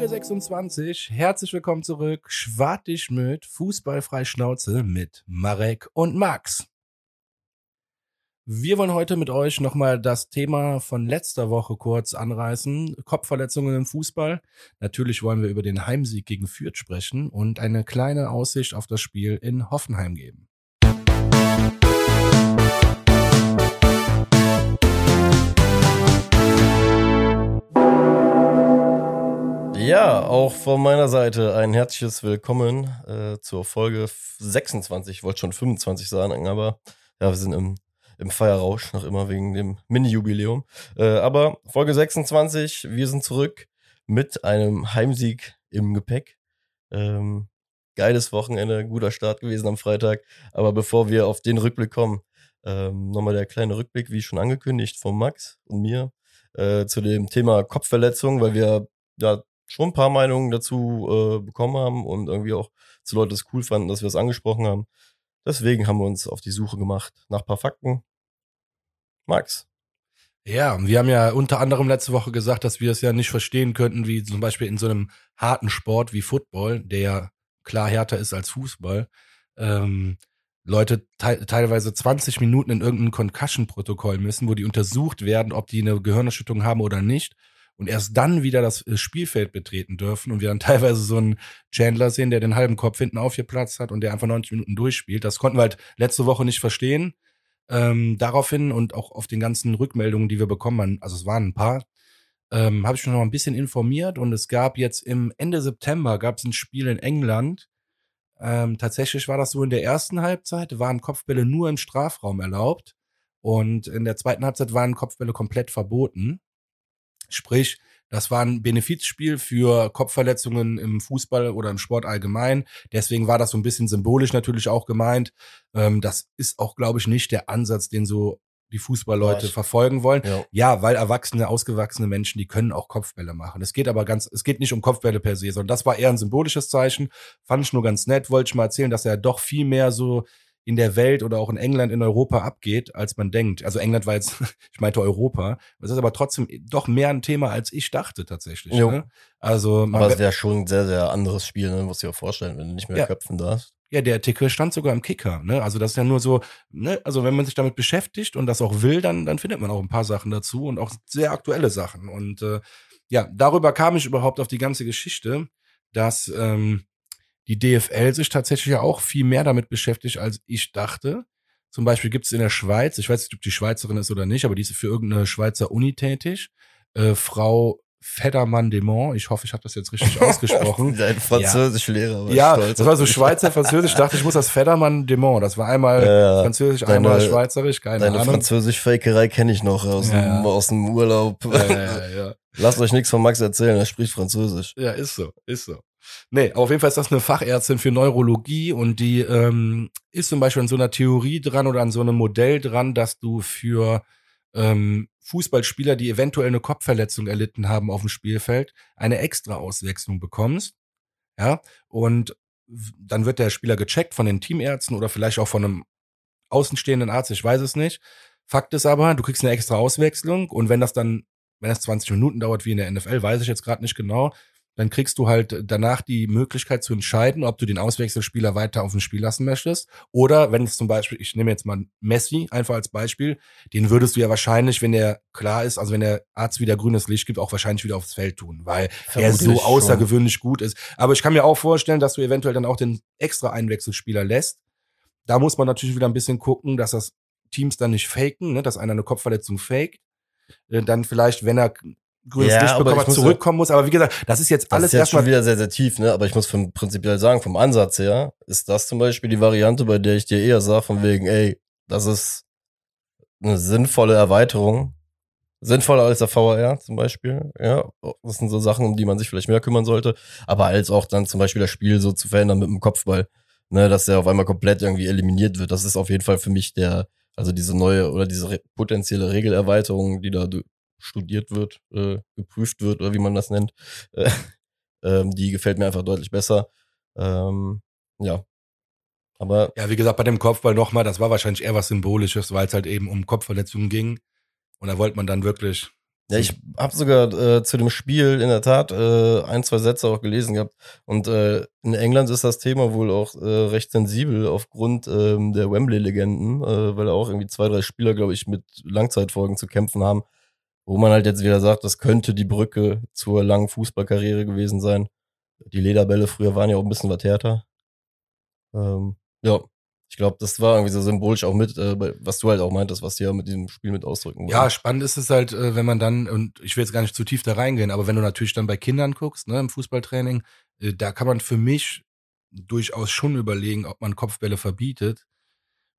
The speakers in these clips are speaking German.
Folge 26. Herzlich willkommen zurück. Schwartig mit Fußballfrei Schnauze mit Marek und Max. Wir wollen heute mit euch nochmal das Thema von letzter Woche kurz anreißen. Kopfverletzungen im Fußball. Natürlich wollen wir über den Heimsieg gegen Fürth sprechen und eine kleine Aussicht auf das Spiel in Hoffenheim geben. Ja, auch von meiner Seite ein herzliches Willkommen äh, zur Folge 26. Ich wollte schon 25 sagen, aber ja, wir sind im, im Feierrausch, noch immer wegen dem Mini-Jubiläum. Äh, aber Folge 26, wir sind zurück mit einem Heimsieg im Gepäck. Ähm, geiles Wochenende, guter Start gewesen am Freitag. Aber bevor wir auf den Rückblick kommen, ähm, nochmal der kleine Rückblick, wie schon angekündigt, von Max und mir äh, zu dem Thema Kopfverletzung, weil wir ja schon ein paar Meinungen dazu äh, bekommen haben und irgendwie auch zu Leuten es cool fanden, dass wir es angesprochen haben. Deswegen haben wir uns auf die Suche gemacht nach paar Fakten. Max. Ja, wir haben ja unter anderem letzte Woche gesagt, dass wir es ja nicht verstehen könnten, wie zum Beispiel in so einem harten Sport wie Football, der ja klar härter ist als Fußball, ähm, Leute te teilweise 20 Minuten in irgendein Concussion-Protokoll müssen, wo die untersucht werden, ob die eine Gehirnerschüttung haben oder nicht und erst dann wieder das äh, Spielfeld betreten dürfen und wir dann teilweise so einen Chandler sehen, der den halben Kopf hinten aufgeplatzt hat und der einfach 90 Minuten durchspielt. Das konnten wir halt letzte Woche nicht verstehen. Ähm, daraufhin und auch auf den ganzen Rückmeldungen, die wir bekommen haben, also es waren ein paar, ähm, habe ich mich noch ein bisschen informiert und es gab jetzt im Ende September gab es ein Spiel in England. Ähm, tatsächlich war das so in der ersten Halbzeit, waren Kopfbälle nur im Strafraum erlaubt und in der zweiten Halbzeit waren Kopfbälle komplett verboten. Sprich, das war ein Benefizspiel für Kopfverletzungen im Fußball oder im Sport allgemein. Deswegen war das so ein bisschen symbolisch natürlich auch gemeint. Ähm, das ist auch, glaube ich, nicht der Ansatz, den so die Fußballleute ja, verfolgen wollen. Ja. ja. weil erwachsene, ausgewachsene Menschen, die können auch Kopfbälle machen. Es geht aber ganz, es geht nicht um Kopfbälle per se, sondern das war eher ein symbolisches Zeichen. Fand ich nur ganz nett. Wollte ich mal erzählen, dass er doch viel mehr so in der Welt oder auch in England, in Europa abgeht, als man denkt. Also England war jetzt, ich meinte Europa. Das ist aber trotzdem doch mehr ein Thema, als ich dachte tatsächlich. Ne? Also, aber es wäre schon ein sehr, sehr anderes Spiel, ne? musst du dir vorstellen, wenn du nicht mehr ja. köpfen darfst. Ja, der Artikel stand sogar im Kicker. Ne? Also das ist ja nur so, ne? also wenn man sich damit beschäftigt und das auch will, dann, dann findet man auch ein paar Sachen dazu und auch sehr aktuelle Sachen. Und äh, ja, darüber kam ich überhaupt auf die ganze Geschichte, dass ähm, die DFL sich tatsächlich ja auch viel mehr damit beschäftigt, als ich dachte. Zum Beispiel gibt es in der Schweiz, ich weiß nicht, ob die Schweizerin ist oder nicht, aber die ist für irgendeine Schweizer Uni tätig. Äh, Frau Federmann Demont, ich hoffe, ich habe das jetzt richtig ausgesprochen. Dein Französischlehrer. Ja, ja das war so Schweizer Französisch. Ich dachte, ich muss das Federmann Demont. Das war einmal ja, Französisch, deine, einmal Schweizerisch, keine deine Ahnung. Deine Französisch-Fakerei kenne ich noch aus, ja, dem, aus dem Urlaub. Ja, ja, ja. Lasst euch nichts von Max erzählen, er spricht Französisch. Ja, ist so, ist so. Nee, auf jeden Fall ist das eine Fachärztin für Neurologie und die ähm, ist zum Beispiel an so einer Theorie dran oder an so einem Modell dran, dass du für ähm, Fußballspieler, die eventuell eine Kopfverletzung erlitten haben auf dem Spielfeld, eine extra Auswechslung bekommst. Ja, und dann wird der Spieler gecheckt von den Teamärzten oder vielleicht auch von einem außenstehenden Arzt, ich weiß es nicht. Fakt ist aber, du kriegst eine extra Auswechslung und wenn das dann, wenn es 20 Minuten dauert wie in der NFL, weiß ich jetzt gerade nicht genau, dann kriegst du halt danach die Möglichkeit zu entscheiden, ob du den Auswechselspieler weiter auf dem Spiel lassen möchtest. Oder wenn es zum Beispiel, ich nehme jetzt mal Messi einfach als Beispiel, den würdest du ja wahrscheinlich, wenn der klar ist, also wenn der Arzt wieder grünes Licht gibt, auch wahrscheinlich wieder aufs Feld tun, weil Vermutlich er so außergewöhnlich schon. gut ist. Aber ich kann mir auch vorstellen, dass du eventuell dann auch den extra Einwechselspieler lässt. Da muss man natürlich wieder ein bisschen gucken, dass das Teams dann nicht faken, ne, dass einer eine Kopfverletzung faked äh, dann vielleicht, wenn er grünes ja, Licht bekommen hat, zurückkommen muss. Aber wie gesagt, das ist jetzt alles das ist jetzt schon wieder sehr, sehr tief, ne? Aber ich muss vom prinzipiell sagen, vom Ansatz her, ist das zum Beispiel die Variante, bei der ich dir eher sage, von wegen, ey, das ist eine sinnvolle Erweiterung. Sinnvoller als der VAR zum Beispiel. Ja, das sind so Sachen, um die man sich vielleicht mehr kümmern sollte. Aber als auch dann zum Beispiel das Spiel so zu verändern mit dem Kopfball. Ne, dass der auf einmal komplett irgendwie eliminiert wird. Das ist auf jeden Fall für mich der, also diese neue oder diese potenzielle Regelerweiterung, die da studiert wird, äh, geprüft wird oder wie man das nennt, äh, ähm, die gefällt mir einfach deutlich besser. Ähm, ja. Aber. Ja, wie gesagt, bei dem Kopfball nochmal, das war wahrscheinlich eher was Symbolisches, weil es halt eben um Kopfverletzungen ging. Und da wollte man dann wirklich Ja, ich habe sogar äh, zu dem Spiel in der Tat äh, ein, zwei Sätze auch gelesen gehabt. Und äh, in England ist das Thema wohl auch äh, recht sensibel aufgrund ähm, der Wembley-Legenden, äh, weil da auch irgendwie zwei, drei Spieler, glaube ich, mit Langzeitfolgen zu kämpfen haben. Wo man halt jetzt wieder sagt, das könnte die Brücke zur langen Fußballkarriere gewesen sein. Die Lederbälle früher waren ja auch ein bisschen was härter. Ähm, ja, ich glaube, das war irgendwie so symbolisch auch mit, äh, was du halt auch meintest, was die ja mit diesem Spiel mit ausdrücken wollen. Ja, spannend ist es halt, äh, wenn man dann, und ich will jetzt gar nicht zu tief da reingehen, aber wenn du natürlich dann bei Kindern guckst, ne, im Fußballtraining, äh, da kann man für mich durchaus schon überlegen, ob man Kopfbälle verbietet,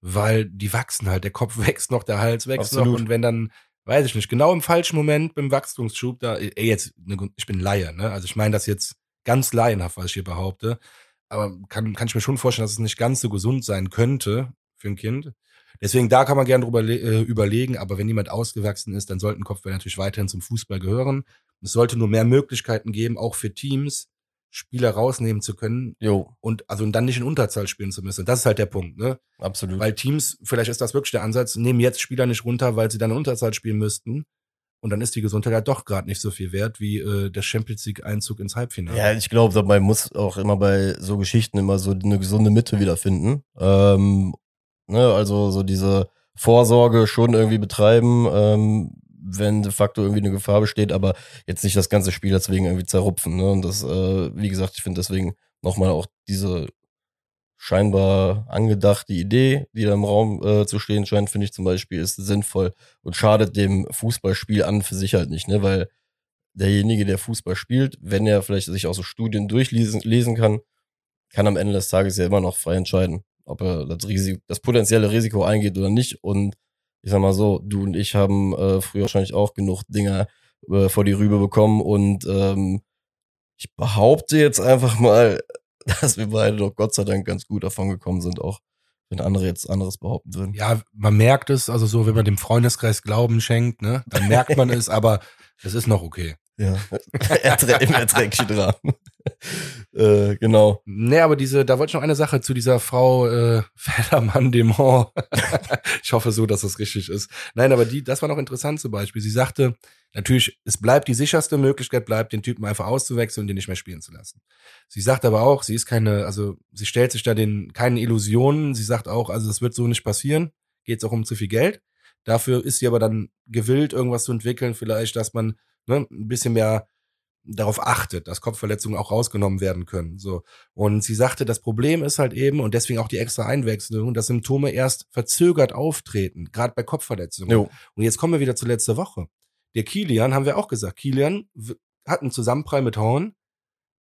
weil die wachsen halt, der Kopf wächst noch, der Hals wächst Absolut. noch und wenn dann, weiß ich nicht, genau im falschen Moment beim Wachstumsschub, da, ey, jetzt, ne, ich bin Laie, ne, also ich meine das jetzt ganz laienhaft, was ich hier behaupte, aber kann, kann ich mir schon vorstellen, dass es nicht ganz so gesund sein könnte für ein Kind. Deswegen, da kann man gerne drüber äh, überlegen, aber wenn jemand ausgewachsen ist, dann sollten Kopfbälle natürlich weiterhin zum Fußball gehören. Es sollte nur mehr Möglichkeiten geben, auch für Teams, Spieler rausnehmen zu können Jo, und also dann nicht in Unterzahl spielen zu müssen. Das ist halt der Punkt, ne? absolut. Weil Teams, vielleicht ist das wirklich der Ansatz, nehmen jetzt Spieler nicht runter, weil sie dann in Unterzahl spielen müssten. Und dann ist die Gesundheit halt doch gerade nicht so viel wert wie äh, der Champions League Einzug ins Halbfinale. Ja, ich glaube, dabei muss auch immer bei so Geschichten immer so eine gesunde Mitte wiederfinden. Ähm, ne, also so diese Vorsorge schon irgendwie betreiben, ähm, wenn de facto irgendwie eine Gefahr besteht, aber jetzt nicht das ganze Spiel deswegen irgendwie zerrupfen. Ne? Und das, äh, wie gesagt, ich finde deswegen nochmal auch diese scheinbar angedachte Idee, die da im Raum äh, zu stehen scheint, finde ich zum Beispiel, ist sinnvoll und schadet dem Fußballspiel an für sich halt nicht, ne? Weil derjenige, der Fußball spielt, wenn er vielleicht sich auch so Studien durchlesen lesen kann, kann am Ende des Tages ja immer noch frei entscheiden, ob er das, Risiko, das potenzielle Risiko eingeht oder nicht. Und ich sag mal so, du und ich haben äh, früher wahrscheinlich auch genug Dinger äh, vor die Rübe bekommen und ähm, ich behaupte jetzt einfach mal, dass wir beide doch Gott sei Dank ganz gut davon gekommen sind, auch wenn andere jetzt anderes behaupten würden. Ja, man merkt es, also so, wenn man dem Freundeskreis Glauben schenkt, ne, dann merkt man es, aber es ist noch okay. Ja, im erträglichen Rahmen. äh, genau. Nee, aber diese, da wollte ich noch eine Sache zu dieser Frau äh, Federmann Demont. ich hoffe so, dass das richtig ist. Nein, aber die, das war noch interessant zum Beispiel. Sie sagte, natürlich, es bleibt die sicherste Möglichkeit, bleibt den Typen einfach auszuwechseln und den nicht mehr spielen zu lassen. Sie sagt aber auch, sie ist keine, also sie stellt sich da den keine Illusionen. Sie sagt auch, also das wird so nicht passieren. Geht auch um zu viel Geld. Dafür ist sie aber dann gewillt, irgendwas zu entwickeln, vielleicht, dass man ne, ein bisschen mehr darauf achtet, dass Kopfverletzungen auch rausgenommen werden können. So. Und sie sagte, das Problem ist halt eben, und deswegen auch die extra Einwechslung, dass Symptome erst verzögert auftreten, gerade bei Kopfverletzungen. Jo. Und jetzt kommen wir wieder zur letzte Woche. Der Kilian, haben wir auch gesagt, Kilian hat einen Zusammenprall mit Horn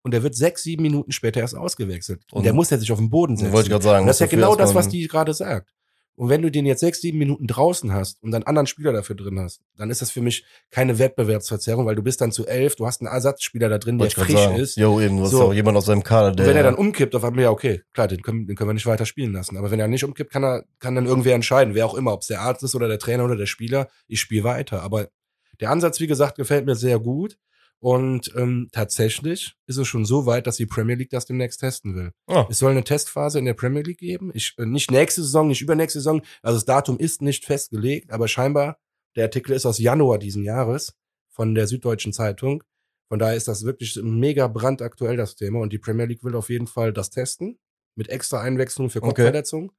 und der wird sechs, sieben Minuten später erst ausgewechselt. Und, Und- der muss ja sich auf den Boden setzen. Wollte ich gerade sagen. Und das ist ja genau das, was die gerade sagt. Und wenn du den jetzt sechs, sieben Minuten draußen hast und dann anderen Spieler dafür drin hast, dann ist das für mich keine Wettbewerbsverzerrung, weil du bist dann zu elf, du hast einen Ersatzspieler da drin, der Wollte frisch sagen. ist. Jo, eben, du hast So. ja auch jemand aus seinem Kader, der. Und wenn er dann umkippt, auf einmal, ja, okay, klar, den können, den können wir nicht weiter spielen lassen. Aber wenn er nicht umkippt, kann er, kann dann irgendwer entscheiden, wer auch immer, ob es der Arzt ist oder der Trainer oder der Spieler, ich spiele weiter. Aber der Ansatz, wie gesagt, gefällt mir sehr gut. Und ähm, tatsächlich ist es schon so weit, dass die Premier League das demnächst testen will. Ah, Es soll eine Testphase in der Premier League geben. Ich, äh, nicht nächste Saison, nicht übernächste Saison. Also das Datum ist nicht festgelegt, aber scheinbar, der Artikel ist aus Januar diesen Jahres von der Süddeutschen Zeitung. Von daher ist das wirklich mega brandaktuell, das Thema. Und die Premier League will auf jeden Fall das testen. Mit extra Einwechslung für Okay. Kopfverletzungen.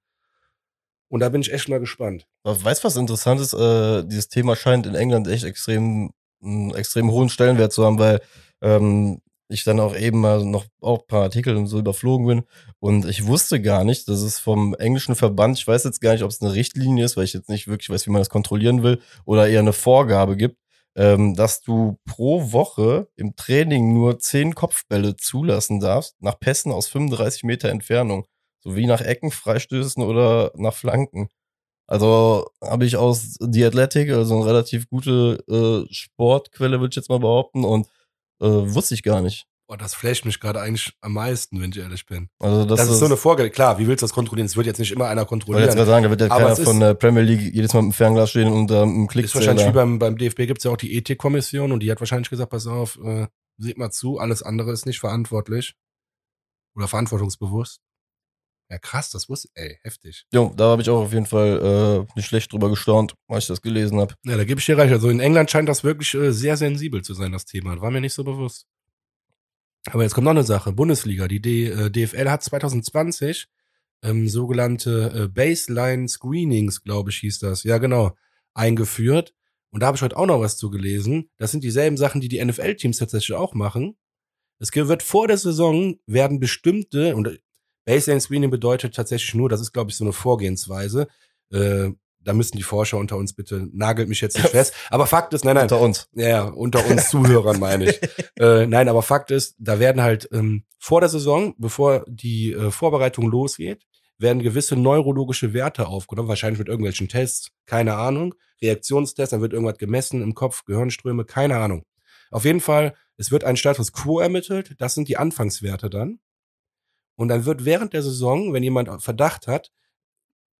Und da bin ich echt mal gespannt. Weißt du, was interessant ist? Äh, dieses Thema scheint in England echt extrem, einen extrem hohen Stellenwert zu haben, weil ähm, ich dann auch eben mal noch auch ein paar Artikel und so überflogen bin. Und ich wusste gar nicht, dass es vom englischen Verband, ich weiß jetzt gar nicht, ob es eine Richtlinie ist, weil ich jetzt nicht wirklich weiß, wie man das kontrollieren will, oder eher eine Vorgabe gibt, ähm, dass du pro Woche im Training nur zehn Kopfbälle zulassen darfst, nach Pässen aus 35 Meter Entfernung. Sowie nach Ecken, Freistößen oder nach Flanken. Also habe ich aus The Athletic, also eine relativ gute äh, Sportquelle, würde ich jetzt mal behaupten, und äh, wusste ich gar nicht. Boah, das flasht mich gerade eigentlich am meisten, wenn ich ehrlich bin. Also das, Das, ist so eine Vorgabe. Klar, wie willst du das kontrollieren? Es wird jetzt nicht immer einer wollte jetzt kontrollieren. gerade sagen, da wird ja keiner es ist- von der Premier League jedes Mal mit dem Fernglas stehen und ähm, im Klick Ist wahrscheinlich wie beim, beim DFB gibt's ja auch die Ethikkommission und die hat wahrscheinlich gesagt, pass auf, äh, seht mal zu, alles andere ist nicht verantwortlich oder verantwortungsbewusst. Ja, krass, das wusste, ey, heftig. Jo, da habe ich auch auf jeden Fall äh, nicht schlecht drüber gestaunt, als ich das gelesen habe. Ja, da gebe ich dir recht. Also in England scheint das wirklich äh, sehr sensibel zu sein, das Thema. War mir nicht so bewusst. Aber jetzt kommt noch eine Sache. Bundesliga. Die D äh, DFL hat 2020 ähm, sogenannte äh, Baseline Screenings, glaube ich, hieß das. Ja, genau. Eingeführt. Und da habe ich heute auch noch was zu gelesen. Das sind dieselben Sachen, die die NFL-Teams tatsächlich auch machen. Es wird vor der Saison werden bestimmte, und Baseline Screening bedeutet tatsächlich nur, das ist, glaube ich, so eine Vorgehensweise. Äh, da müssen die Forscher unter uns bitte, nagelt mich jetzt nicht fest. Aber Fakt ist, nein, nein. Unter uns. Ja, unter uns Zuhörern meine ich. äh, nein, aber Fakt ist, da werden halt ähm, vor der Saison, bevor die äh, Vorbereitung losgeht, werden gewisse neurologische Werte aufgenommen, wahrscheinlich mit irgendwelchen Tests, keine Ahnung, Reaktionstests, dann wird irgendwas gemessen im Kopf, Gehirnströme, keine Ahnung. Auf jeden Fall, es wird ein Status Quo ermittelt, das sind die Anfangswerte dann. Und dann wird während der Saison, wenn jemand Verdacht hat,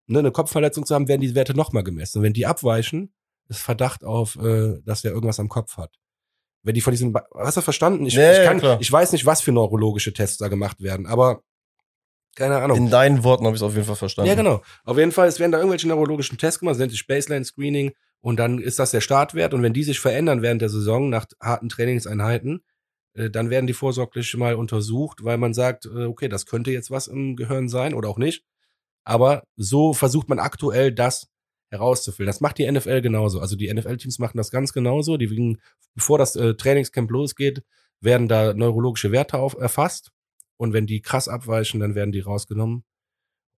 ne, eine Kopfverletzung zu haben, werden die Werte nochmal gemessen. Und wenn die abweichen, ist Verdacht auf, äh, dass er irgendwas am Kopf hat. Wenn die von diesen, hast du verstanden? Ich, Nee, ich, kann, klar. ich weiß nicht, was für neurologische Tests da gemacht werden, aber keine Ahnung. In deinen Worten habe ich es auf jeden Fall verstanden. Ja, genau. Auf jeden Fall, es werden da irgendwelche neurologischen Tests gemacht, das nennt sich Baseline Screening und dann ist das der Startwert und wenn die sich verändern während der Saison nach harten Trainingseinheiten, dann werden die vorsorglich mal untersucht, weil man sagt, äh, okay, das könnte jetzt was im Gehirn sein oder auch nicht. Aber so versucht man aktuell das herauszufüllen. Das macht die NFL genauso. Also die NFL-Teams machen das ganz genauso. Die wiegen, bevor das äh, Trainingscamp losgeht, werden da neurologische Werte auf, erfasst. Und wenn die krass abweichen, dann werden die rausgenommen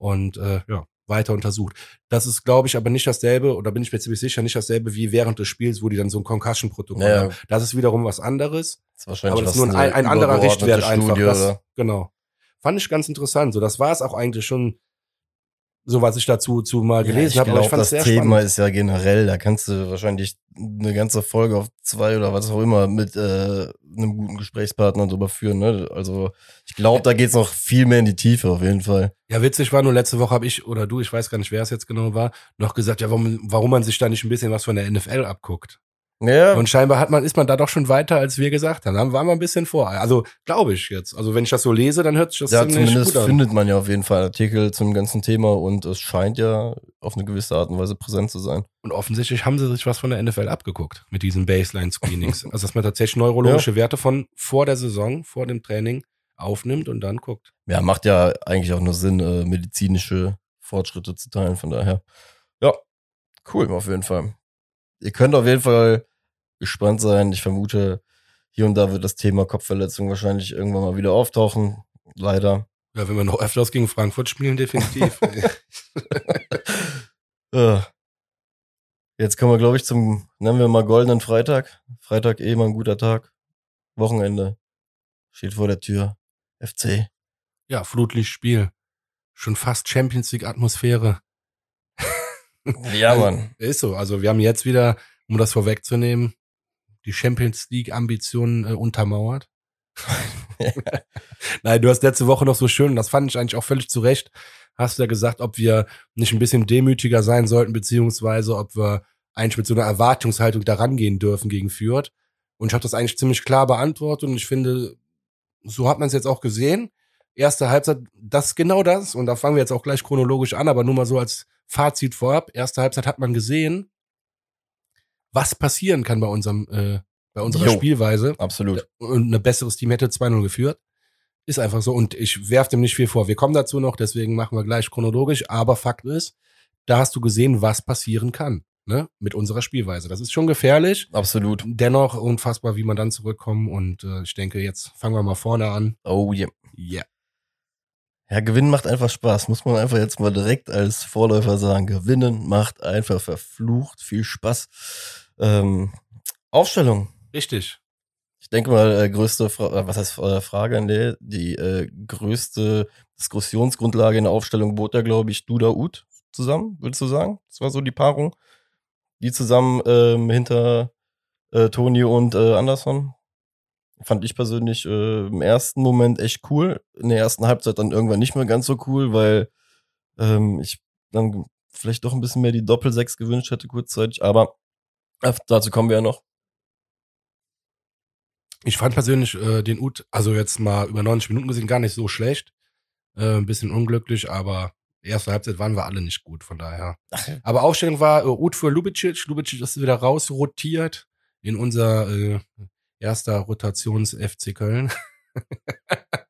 und äh, ja, weiter untersucht. Das ist, glaube ich, aber nicht dasselbe, oder bin ich mir ziemlich sicher, nicht dasselbe wie während des Spiels, wo die dann so ein Concussion-Protokoll Ja, ja. haben. Das ist wiederum was anderes. Das ist wahrscheinlich Aber das ist nur ein, ein anderer Richtwert einfach. Studie, Das, oder? genau. Fand ich ganz interessant. So, das war es auch eigentlich schon, so was ich dazu zu mal gelesen ja, habe. Aber ich glaube, fand das sehr Thema spannend. ist ja generell, da kannst du wahrscheinlich eine ganze Folge auf zwei oder was auch immer mit äh, einem guten Gesprächspartner drüber führen. Ne? Also ich glaube, da geht's noch viel mehr in die Tiefe auf jeden Fall. Ja, witzig war nur letzte Woche habe ich oder du, ich weiß gar nicht, wer es jetzt genau war, noch gesagt, ja, warum, warum man sich da nicht ein bisschen was von der NFL abguckt. Ja, Und scheinbar hat man, ist man da doch schon weiter, als wir gesagt haben. Da waren wir ein bisschen vor. Also glaube ich jetzt. Also wenn ich das so lese, dann hört sich das ja ziemlich zumindest gut an. findet man ja auf jeden Fall Artikel zum ganzen Thema und es scheint ja auf eine gewisse Art und Weise präsent zu sein. Und offensichtlich haben sie sich was von der NFL abgeguckt mit diesen Baseline-Screenings. also dass man tatsächlich neurologische Werte von vor der Saison, vor dem Training aufnimmt und dann guckt. Ja, macht ja eigentlich auch nur Sinn, äh, medizinische Fortschritte zu teilen. Von daher, ja, cool auf jeden Fall. Ihr könnt auf jeden Fall gespannt sein. Ich vermute, hier und da wird das Thema Kopfverletzung wahrscheinlich irgendwann mal wieder auftauchen. Leider. Ja, wenn wir noch öfters gegen Frankfurt spielen, definitiv. Äh, Jetzt kommen wir, glaube ich, zum, nennen wir mal goldenen Freitag. Freitag eh mal ein guter Tag. Wochenende. Steht vor der Tür. FC. ja, Flutlichtspiel. Schon fast Champions League-Atmosphäre. Ja, Mann. Ist so. Also wir haben jetzt wieder, um das vorwegzunehmen, die Champions League-Ambitionen äh, untermauert. Nein, du hast letzte Woche noch so schön, das fand ich eigentlich auch völlig zu Recht, hast du ja gesagt, ob wir nicht ein bisschen demütiger sein sollten, beziehungsweise ob wir eigentlich mit so einer Erwartungshaltung da rangehen dürfen gegen Fürth. Und ich habe das eigentlich ziemlich klar beantwortet und ich finde, so hat man es jetzt auch gesehen. Erste Halbzeit, das ist genau das. Und da fangen wir jetzt auch gleich chronologisch an, aber nur mal so als Fazit vorab. Erste Halbzeit hat man gesehen, was passieren kann bei unserem, äh, bei unserer Jo. Spielweise. Absolut. Und ein besseres Team hätte 2-0 geführt. Ist einfach so. Und ich werf dem nicht viel vor. Wir kommen dazu noch, deswegen machen wir gleich chronologisch. Aber Fakt ist, da hast du gesehen, was passieren kann. Ne? Mit unserer Spielweise. Das ist schon gefährlich. Absolut. Dennoch unfassbar, wie man dann zurückkommen. Und äh, ich denke, jetzt fangen wir mal vorne an. Oh yeah. Ja. Ja, Gewinnen macht einfach Spaß. Muss man einfach jetzt mal direkt als Vorläufer sagen. Gewinnen macht einfach verflucht viel Spaß. Ähm, Aufstellung. Richtig. Ich denke mal, äh, größte, Fra äh, was heißt äh, Frage? Nee, die äh, größte Diskussionsgrundlage in der Aufstellung bot ja, glaube ich, Duda Ut zusammen, würdest du sagen? Das war so die Paarung. Die zusammen ähm, hinter äh, Toni und äh, Anderson. Fand ich persönlich äh, im ersten Moment echt cool. In der ersten Halbzeit dann irgendwann nicht mehr ganz so cool, weil ähm, ich dann vielleicht doch ein bisschen mehr die Doppel-Sechs gewünscht hätte kurzzeitig. Aber dazu kommen wir ja noch. Ich fand persönlich äh, den Ut, also jetzt mal über 90 Minuten gesehen, gar nicht so schlecht. Äh, ein bisschen unglücklich, aber erste Halbzeit waren wir alle nicht gut, von daher. Aber Aufstellung war äh, Ut für Lubicic. Lubicic ist wieder rausrotiert in unser äh, erster Rotations-FC Köln.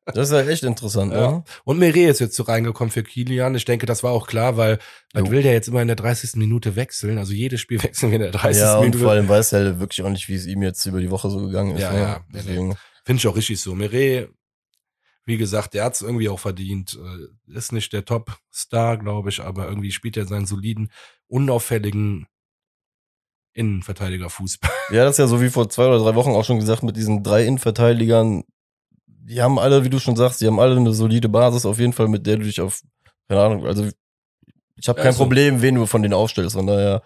Das ist ja echt interessant, Ja. ne? Und Meret ist jetzt so reingekommen für Kilian. Ich denke, das war auch klar, weil man will der jetzt immer in der 30. Minute wechseln. Also jedes Spiel wechseln wir in der 30. Ja, und Minute. vor allem weiß er wirklich auch nicht, wie es ihm jetzt über die Woche so gegangen ist. Ja, ne? ja, Deswegen, Finde ich auch richtig so. Meret, wie gesagt, der hat es irgendwie auch verdient. Äh, Ist nicht der Top-Star, glaube ich, aber irgendwie spielt er seinen soliden, unauffälligen Innenverteidiger-Fußball. Ja, das ist ja so wie vor zwei oder drei Wochen auch schon gesagt mit diesen drei Innenverteidigern. Die haben alle, wie du schon sagst, die haben alle eine solide Basis auf jeden Fall, mit der du dich auf, keine Ahnung, also ich habe kein so. Problem, wen du von denen aufstellst. Von daher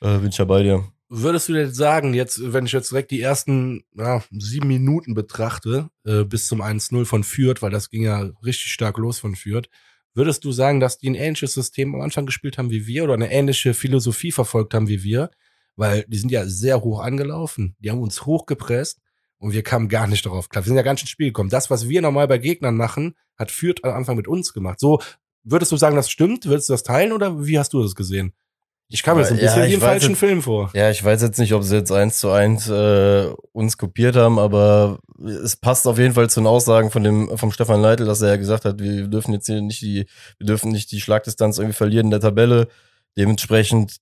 äh, bin ich ja bei dir. Würdest du denn sagen, jetzt, wenn ich jetzt direkt die ersten ja, sieben Minuten betrachte, äh, bis zum 1-0 von Fürth, weil das ging ja richtig stark los von Fürth, würdest du sagen, dass die ein ähnliches System am Anfang gespielt haben wie wir oder eine ähnliche Philosophie verfolgt haben wie wir? Weil die sind ja sehr hoch angelaufen. Die haben uns hochgepresst und wir kamen gar nicht darauf klar. Wir sind ja ganz ins Spiel gekommen. Das, was wir normal bei Gegnern machen, hat Fürth am Anfang mit uns gemacht. So, würdest du sagen, das stimmt? Würdest du das teilen oder wie hast du das gesehen? Ich kam mir so ein Ja, bisschen ich wie im falschen jetzt- Film vor. Ja, ich weiß jetzt nicht, ob sie jetzt eins zu eins äh, uns kopiert haben, aber es passt auf jeden Fall zu den Aussagen von dem vom Stefan Leitl, dass er ja gesagt hat, wir dürfen jetzt hier nicht die, wir dürfen nicht die Schlagdistanz irgendwie verlieren in der Tabelle. Dementsprechend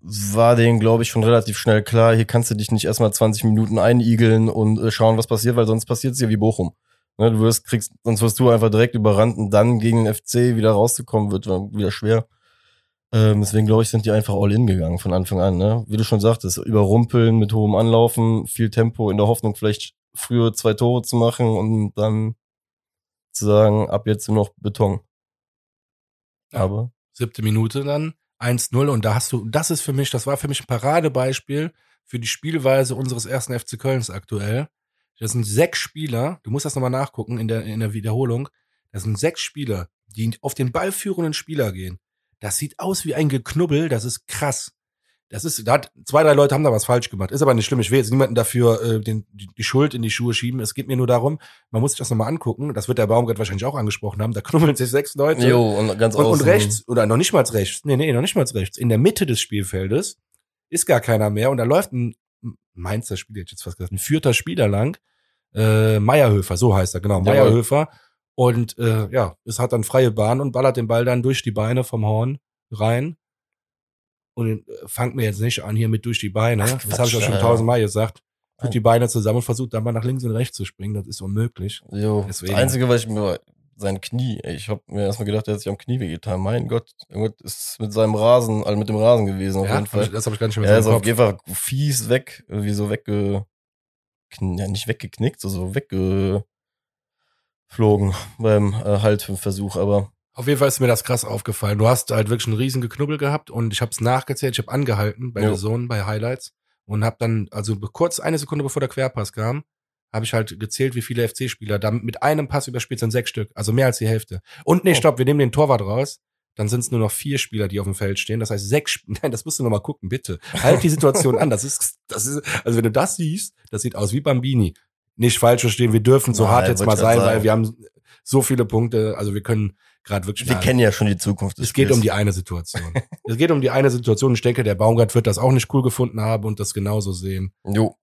war denen, glaube ich, schon relativ schnell klar, hier kannst du dich nicht erstmal 20 Minuten einigeln und äh, schauen, was passiert, weil sonst passiert es hier wie Bochum. Ne, du wirst, kriegst, sonst wirst du einfach direkt überrannt und dann gegen den FC wieder rauszukommen, wird wieder schwer. Ähm, deswegen glaube ich, sind die einfach all in gegangen von Anfang an. Ne? Wie du schon sagtest, überrumpeln mit hohem Anlaufen, viel Tempo in der Hoffnung, vielleicht früher zwei Tore zu machen und dann zu sagen, ab jetzt nur noch Beton. Ja. Aber siebte Minute dann 1-0 und da hast du, das ist für mich, das war für mich ein Paradebeispiel für die Spielweise unseres ersten FC Kölns aktuell. Das sind sechs Spieler, du musst das nochmal nachgucken in der, in der Wiederholung. Das sind sechs Spieler, die auf den ballführenden Spieler gehen. Das sieht aus wie ein Geknubbel, das ist krass. Das ist, da hat, zwei, drei Leute haben da was falsch gemacht. Ist aber nicht schlimm. Ich will jetzt niemanden dafür äh, den, die, die Schuld in die Schuhe schieben. Es geht mir nur darum, man muss sich das nochmal angucken. Das wird der Baumgart wahrscheinlich auch angesprochen haben. Da knubbeln sich sechs Leute. jo, und ganz Und, und rechts, oder noch nicht mal rechts, nee, nee, noch nicht mal rechts, in der Mitte des Spielfeldes ist gar keiner mehr und da läuft ein Mainzer Spieler, jetzt fast gesagt, ein vierter Spieler lang, äh, Meierhöfer, so heißt er, genau. Meierhöfer. Und äh, ja, es hat dann freie Bahn und ballert den Ball dann durch die Beine vom Horn rein. Und äh, fangt mir jetzt nicht an hier mit durch die Beine. Ach, das Quatsch, habe ich auch schon tausendmal gesagt. Tut die Beine zusammen und versucht dann mal nach links und rechts zu springen. Das ist unmöglich. Jo, Deswegen. das Einzige, was ich mir, sein Knie, ich habe mir erstmal gedacht, er hat sich am Knie wehgetan. Mein Gott, irgendwas ist mit seinem Rasen, also mit dem Rasen gewesen auf Ja, jeden ich, Fall. das habe ich gar nicht mehr Er ist auf jeden Fall fies weg, irgendwie so wegge, ja, nicht weggeknickt, so, so weggeflogen beim äh, Haltversuch, aber Auf jeden Fall ist mir das krass aufgefallen. Du hast halt wirklich einen riesen Geknubbel gehabt und ich habe es nachgezählt. Ich habe angehalten bei Jo. der Sohn bei Highlights und habe dann, also kurz eine Sekunde bevor der Querpass kam, habe ich halt gezählt, wie viele FC-Spieler da mit einem Pass überspielt sind. Sechs Stück, also mehr als die Hälfte. Und nee, Oh. stopp, wir nehmen den Torwart raus. Dann sind es nur noch vier Spieler, die auf dem Feld stehen. Das heißt, sechs, nein, das musst du noch mal gucken, bitte. Halt die Situation an. Das ist, das ist, also wenn du das siehst, das sieht aus wie Bambini. Nicht falsch verstehen, wir dürfen so Nein, hart jetzt mal grad sein, weil wir haben so viele Punkte, also wir können gerade wirklich wir kennen ja schon die Zukunft des es geht um Spiels. die eine Situation. es geht um die eine Situation. Ich denke, der Baumgart wird das auch nicht cool gefunden haben und das genauso sehen. Jo.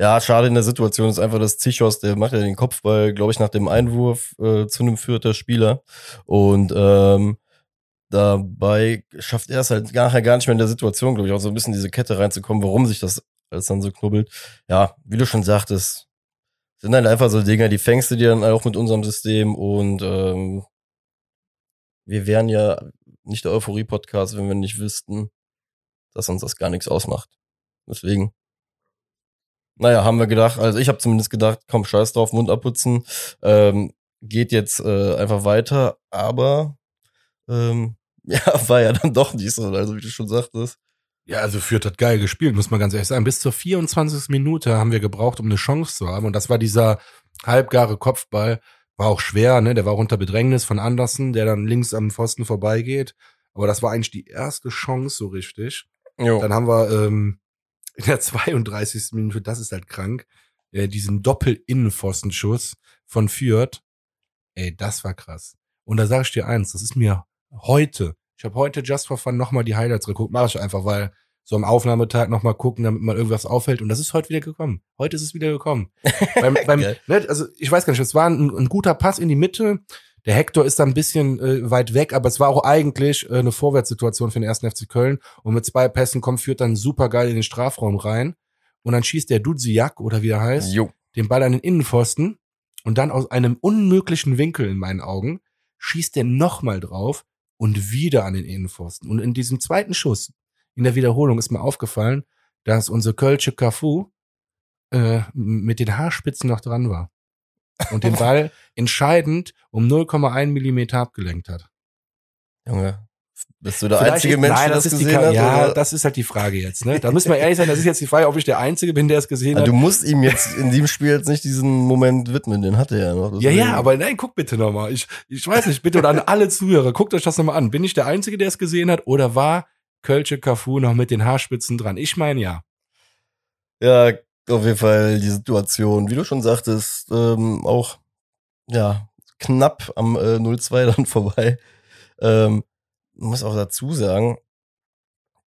Ja, schade in der Situation ist einfach, dass Zichos, der macht ja den Kopfball, glaube ich, nach dem Einwurf äh, zu einem vierter Spieler. Und ähm, dabei schafft er es halt nachher gar nicht mehr in der Situation, glaube ich, auch so ein bisschen diese Kette reinzukommen, warum sich das alles dann so knubbelt. Ja, wie du schon sagtest, sind halt einfach so Dinger, die fängst du dir dann auch mit unserem System und ähm, wir wären ja nicht der Euphorie-Podcast, wenn wir nicht wüssten, dass uns das gar nichts ausmacht. Deswegen naja, haben wir gedacht, also ich habe zumindest gedacht, komm, scheiß drauf, Mund abputzen, ähm, geht jetzt äh, einfach weiter, aber ähm, ja, war ja dann doch nicht so, also wie du schon sagtest. Ja, also Fürth hat geil gespielt, muss man ganz ehrlich sagen. Bis zur 24. Minute haben wir gebraucht, um eine Chance zu haben. Und das war dieser halbgare Kopfball. War auch schwer, ne? Der war auch unter Bedrängnis von Andersen, der dann links am Pfosten vorbeigeht. Aber das war eigentlich die erste Chance so richtig. Jo. Dann haben wir ähm, in der 32. Minute, das ist halt krank, äh, diesen Doppel-Innenpfostenschuss von Fürth. Ey, das war krass. Und da sage ich dir eins, das ist mir heute, ich habe heute Just for Fun nochmal die Highlights geguckt, mache ich einfach, weil so am Aufnahmetag nochmal gucken, damit mal irgendwas auffällt. Und das ist heute wieder gekommen. Heute ist es wieder gekommen. beim, beim, ne, also ich weiß gar nicht, es war ein, ein, guter Pass in die Mitte. Der Hector ist da ein bisschen äh, weit weg, aber es war auch eigentlich äh, eine Vorwärtssituation für den ersten FC Köln. Und mit zwei Pässen kommt, führt dann super geil in den Strafraum rein. Und dann schießt der Dudziak, oder wie er heißt, Jo. den Ball an den Innenpfosten. Und dann aus einem unmöglichen Winkel in meinen Augen schießt der nochmal drauf und wieder an den Innenpfosten. Und in diesem zweiten Schuss, in der Wiederholung, ist mir aufgefallen, dass unser Kölsche Cafu äh, mit den Haarspitzen noch dran war. Und den Ball entscheidend um 0,1 Millimeter abgelenkt hat. Junge, bist du der Vielleicht einzige ist- Mensch, nein, der das, ist die gesehen hat? Ja, oder? das ist halt die Frage jetzt. Ne? Da müssen wir ehrlich sein, das ist jetzt die Frage, ob ich der Einzige bin, der es gesehen Ja, hat. du musst ihm jetzt in dem Spiel jetzt nicht diesen Moment widmen, den hat er ja noch. Ja, ja, aber nein, guck bitte nochmal. Ich, ich weiß nicht, bitte oder an alle Zuhörer, guckt euch das nochmal an. Bin ich der Einzige, der es gesehen hat oder war Kölsche Cafu noch mit den Haarspitzen dran? Ich meine ja. Ja, auf jeden Fall die Situation, wie du schon sagtest, ähm, auch ja knapp am äh, 0-2 dann vorbei. Ähm, muss auch dazu sagen,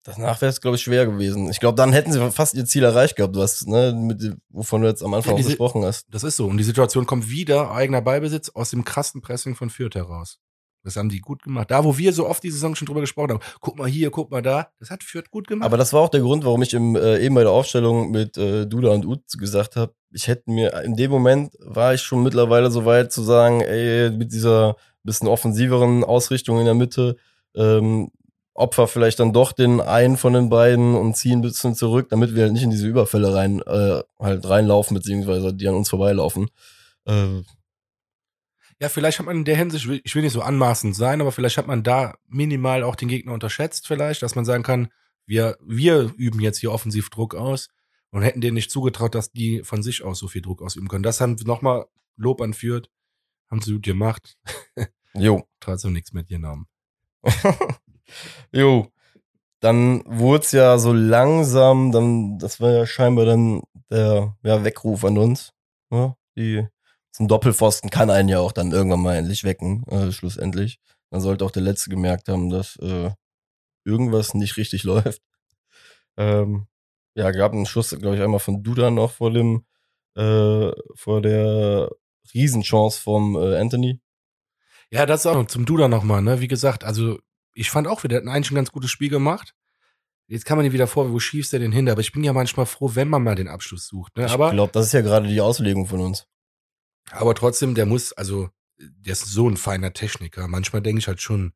danach wäre es, glaube ich, schwer gewesen. Ich glaube, dann hätten sie fast ihr Ziel erreicht gehabt, was, ne, mit, wovon du jetzt am Anfang Ja, auch diese- gesprochen hast. Das ist so. Und die Situation kommt wieder, eigener Ballbesitz, aus dem krassen Pressing von Fürth heraus. Das haben die gut gemacht. Da, wo wir so oft die Saison schon drüber gesprochen haben, guck mal hier, guck mal da, das hat Fürth gut gemacht. Aber das war auch der Grund, warum ich im, äh, eben bei der Aufstellung mit äh, Duda und Ut gesagt habe, ich hätte mir, in dem Moment war ich schon mittlerweile so weit zu sagen, ey, mit dieser bisschen offensiveren Ausrichtung in der Mitte, ähm, Opfer vielleicht dann doch den einen von den beiden und ziehen ein bisschen zurück, damit wir halt nicht in diese Überfälle rein, äh, halt reinlaufen, beziehungsweise die an uns vorbeilaufen. Äh, Ja, vielleicht hat man in der Hinsicht, ich will- ich will nicht so anmaßend sein, aber vielleicht hat man da minimal auch den Gegner unterschätzt, vielleicht, dass man sagen kann, wir, wir üben jetzt hier offensiv Druck aus und hätten denen nicht zugetraut, dass die von sich aus so viel Druck ausüben können. Das haben nochmal Lob anführt, haben sie gut gemacht, jo. trotzdem nichts mitgenommen. Jo. Dann wurde es ja so langsam, dann, das war ja scheinbar dann der ja, Weckruf an uns. Ja, die, ein Doppelpfosten kann einen ja auch dann irgendwann mal endlich wecken, äh, schlussendlich. Dann sollte auch der Letzte gemerkt haben, dass äh, irgendwas nicht richtig läuft. Ähm, ja, gab einen Schuss, glaube ich, einmal von Duda noch vor dem, äh, vor der Riesenchance vom äh, Anthony. Ja, das auch zum Duda nochmal, ne? Wie gesagt, also ich fand auch, wir hätten eigentlich ein ganz gutes Spiel gemacht. Jetzt kann man ihn wieder vor, wo schiebst du denn hin? Aber ich bin ja manchmal froh, wenn man mal den Abschluss sucht. Ne? Ich Aber, glaube, das ist ja gerade die Auslegung von uns. Aber trotzdem, der muss, also, der ist so ein feiner Techniker. Manchmal denke ich halt schon,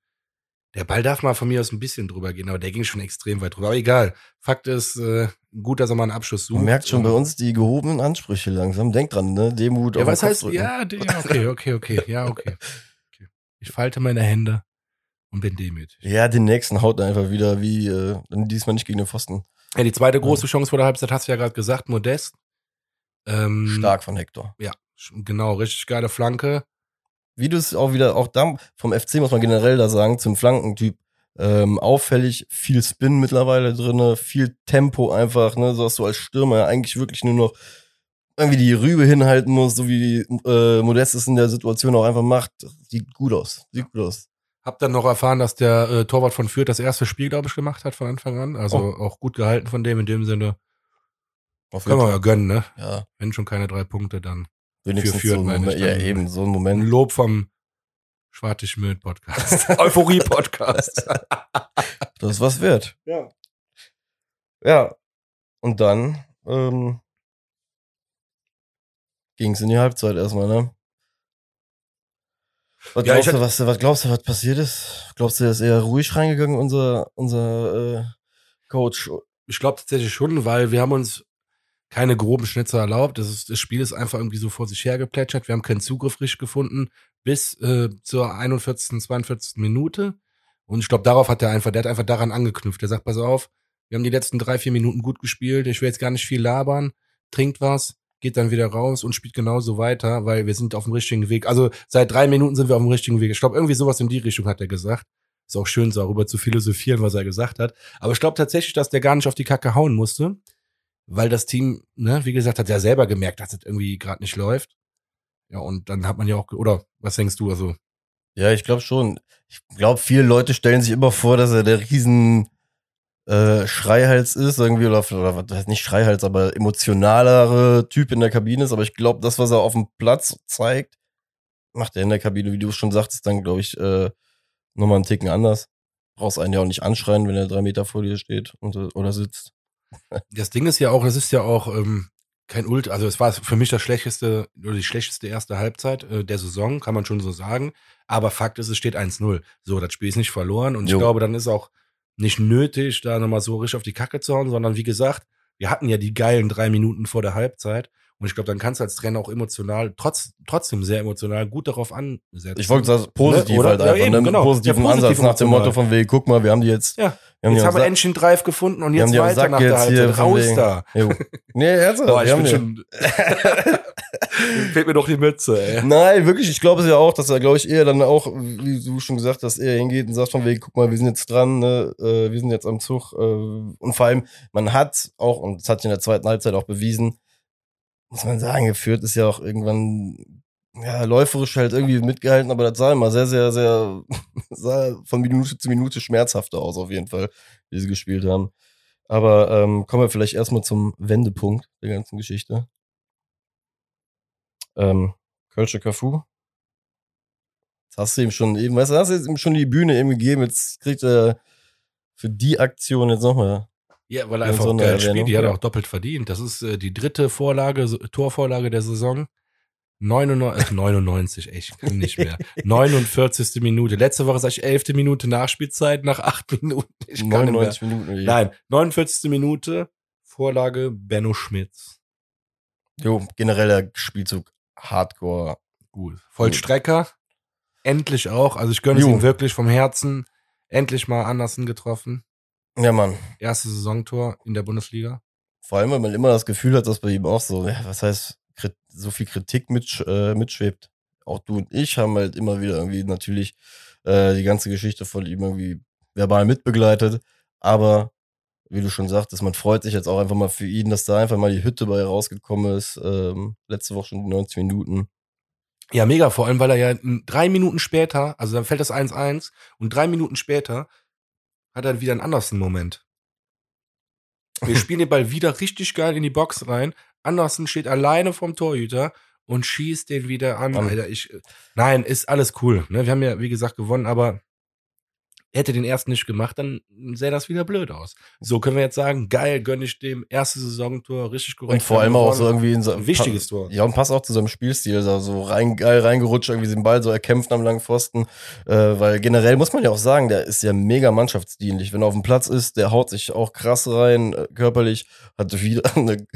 der Ball darf mal von mir aus ein bisschen drüber gehen, aber der ging schon extrem weit drüber. Aber egal. Fakt ist, äh, gut, dass er mal einen Abschluss sucht. Man merkt schon bei uns die gehobenen Ansprüche langsam. Denk dran, ne? Demut Ja, was heißt, drücken. ja, okay, okay, okay, ja, okay. okay. Ich falte meine Hände und bin demütig. Ja, den nächsten haut er einfach wieder wie, äh, diesmal nicht gegen den Pfosten. Ja, die zweite große Chance vor der Halbzeit hast du ja gerade gesagt, Modest. Ähm, Stark von Hector. Ja, genau, richtig geile Flanke. Wie du es auch wieder, auch da vom FC muss man generell da sagen, zum Flankentyp. Ähm, auffällig, viel Spin mittlerweile drinne, viel Tempo einfach, ne, so dass du als Stürmer eigentlich wirklich nur noch irgendwie die Rübe hinhalten musst, so wie äh, Modest es in der Situation auch einfach macht. Sieht gut aus, sieht gut aus. Hab dann noch erfahren, dass der äh, Torwart von Fürth das erste Spiel, glaube ich, gemacht hat von Anfang an. Also auch gut gehalten von dem in dem Sinne. Auf Können wir ja gönnen, ne? Ja, Wenn schon keine drei Punkte, dann wenigstens Fürth so ein Moment, ja eben, so ein ein Moment. Lob vom Schwartig Podcast. Euphorie-Podcast. Das ist was wert. ja. Ja. Und dann ähm, ging es in die Halbzeit erstmal, ne? Was, Ja, glaubst du, was, was glaubst du, was passiert ist? Glaubst du, er ist eher ruhig reingegangen, unser, unser äh, Coach? Ich glaube tatsächlich schon, weil wir haben uns keine groben Schnitzer erlaubt. Das, ist, das Spiel ist einfach irgendwie so vor sich hergeplätschert. Wir haben keinen Zugriff richtig gefunden bis äh, zur 41., 42. Minute. Und ich glaube, darauf hat er einfach, der hat einfach daran angeknüpft. Der sagt, pass auf, wir haben die letzten drei, vier Minuten gut gespielt. Ich will jetzt gar nicht viel labern. Trinkt was, geht dann wieder raus und spielt genauso weiter, weil wir sind auf dem richtigen Weg. Also seit drei Minuten sind wir auf dem richtigen Weg. Ich glaube, irgendwie sowas in die Richtung hat er gesagt. Ist auch schön, so darüber zu philosophieren, was er gesagt hat. Aber ich glaube tatsächlich, dass der gar nicht auf die Kacke hauen musste, weil das Team, ne, wie gesagt, hat ja selber gemerkt, dass es irgendwie gerade nicht läuft. Ja, und dann hat man ja auch, oder was denkst du, also Ja, ich glaube schon. Ich glaube, viele Leute stellen sich immer vor, dass er der riesen äh, Schreihals ist, irgendwie, oder, oder was heißt nicht Schreihals, aber emotionalere Typ in der Kabine ist. Aber ich glaube, das, was er auf dem Platz zeigt, macht er in der Kabine, wie du schon sagtest, dann, glaube ich, äh, nochmal einen Ticken anders. Brauchst einen ja auch nicht anschreien, wenn er drei Meter vor dir steht und, oder sitzt. Das Ding ist ja auch, das ist ja auch ähm, kein Ult, also es war für mich das schlechteste oder die schlechteste erste Halbzeit äh, der Saison, kann man schon so sagen. Aber Fakt ist, es steht 1-0. So, das Spiel ist nicht verloren und Jo. ich glaube, dann ist auch nicht nötig, da nochmal so richtig auf die Kacke zu hauen, sondern wie gesagt, wir hatten ja die geilen drei Minuten vor der Halbzeit und ich glaube, dann kannst du als Trainer auch emotional, trotz, trotzdem sehr emotional, gut darauf ansetzen. Ich wollte das positiv Oder? halt Ja, einfach, eben, ne? Mit genau. positiven Ja, positiv Ansatz nach dem. Motto von wegen, guck mal, wir haben die jetzt, Ja, wir haben jetzt haben wir einen Drive gefunden und jetzt weiter Sack nach der Halbzeit. von Raus wegen- da. Jo. Nee, ernsthaft. Boah, ich bin schon. Fehlt mir doch die Mütze, ey. Nein, wirklich, ich glaube es ja auch, dass er, glaube ich, eher dann auch, wie du schon gesagt hast, eher hingeht und sagt von wegen, guck mal, wir sind jetzt dran, ne? äh, wir sind jetzt am Zug. Äh, und vor allem, man hat auch, und das hat sich in der zweiten Halbzeit auch bewiesen, muss man sagen, geführt ist ja auch irgendwann, ja, läuferisch halt irgendwie mitgehalten, aber das sah immer sehr, sehr, sehr, sah von Minute zu Minute schmerzhafter aus, auf jeden Fall, wie sie gespielt haben. Aber ähm, kommen wir vielleicht erstmal zum Wendepunkt der ganzen Geschichte. Ähm, Kölsche Cafu. Jetzt hast du ihm schon eben, weißt du, hast du ihm schon die Bühne eben gegeben, jetzt kriegt er für die Aktion jetzt nochmal. Ja, weil er Ja, einfach so eine geil spielt. Die hat er ja. auch doppelt verdient. Das ist äh, die dritte Vorlage, Torvorlage der Saison. 99, äh, 99 ey, ich kann nicht mehr. 49. Minute. Letzte Woche sag ich 11. Minute Nachspielzeit nach 8 Minuten. Ich kann nicht mehr. 99 Minuten. Nein, 49. Minute, Vorlage Benno Schmitz. Jo, genereller Spielzug Hardcore. Gut. Vollstrecker. Endlich auch. Also ich gönne es ihm wirklich vom Herzen. Endlich mal Andersen getroffen. Ja, Mann. Erste Saisontor in der Bundesliga. Vor allem, weil man immer das Gefühl hat, dass bei ihm auch so, was heißt, so viel Kritik mitsch äh, mitschwebt. Auch du und ich haben halt immer wieder irgendwie natürlich äh, die ganze Geschichte von ihm irgendwie verbal mitbegleitet. Aber wie du schon sagtest, man freut sich jetzt auch einfach mal für ihn, dass da einfach mal die Hütte bei rausgekommen ist. Ähm, letzte Woche schon die 90 Minuten. Ja, mega, vor allem, weil er ja drei Minuten später, also dann fällt das 1-1 und drei Minuten später hat er wieder einen Andersen-Moment. Wir spielen den Ball wieder richtig geil in die Box rein. Andersen steht alleine vom Torhüter und schießt den wieder an. An. Alter, ich, nein, ist alles cool. Ne? Wir haben ja, wie gesagt, gewonnen, aber hätte den ersten nicht gemacht, dann sähe das wieder blöd aus. So können wir jetzt sagen, geil, gönn ich dem erste Saisontor, richtig korrekt. Und vor allem auch so irgendwie so ein wichtiges Tor. Ja, und passt auch zu seinem Spielstil, so, so rein, geil reingerutscht, irgendwie den Ball so erkämpft am langen Pfosten. Äh, weil generell muss man ja auch sagen, der ist ja mega mannschaftsdienlich. Wenn er auf dem Platz ist, der haut sich auch krass rein, äh, körperlich, hat wieder eine,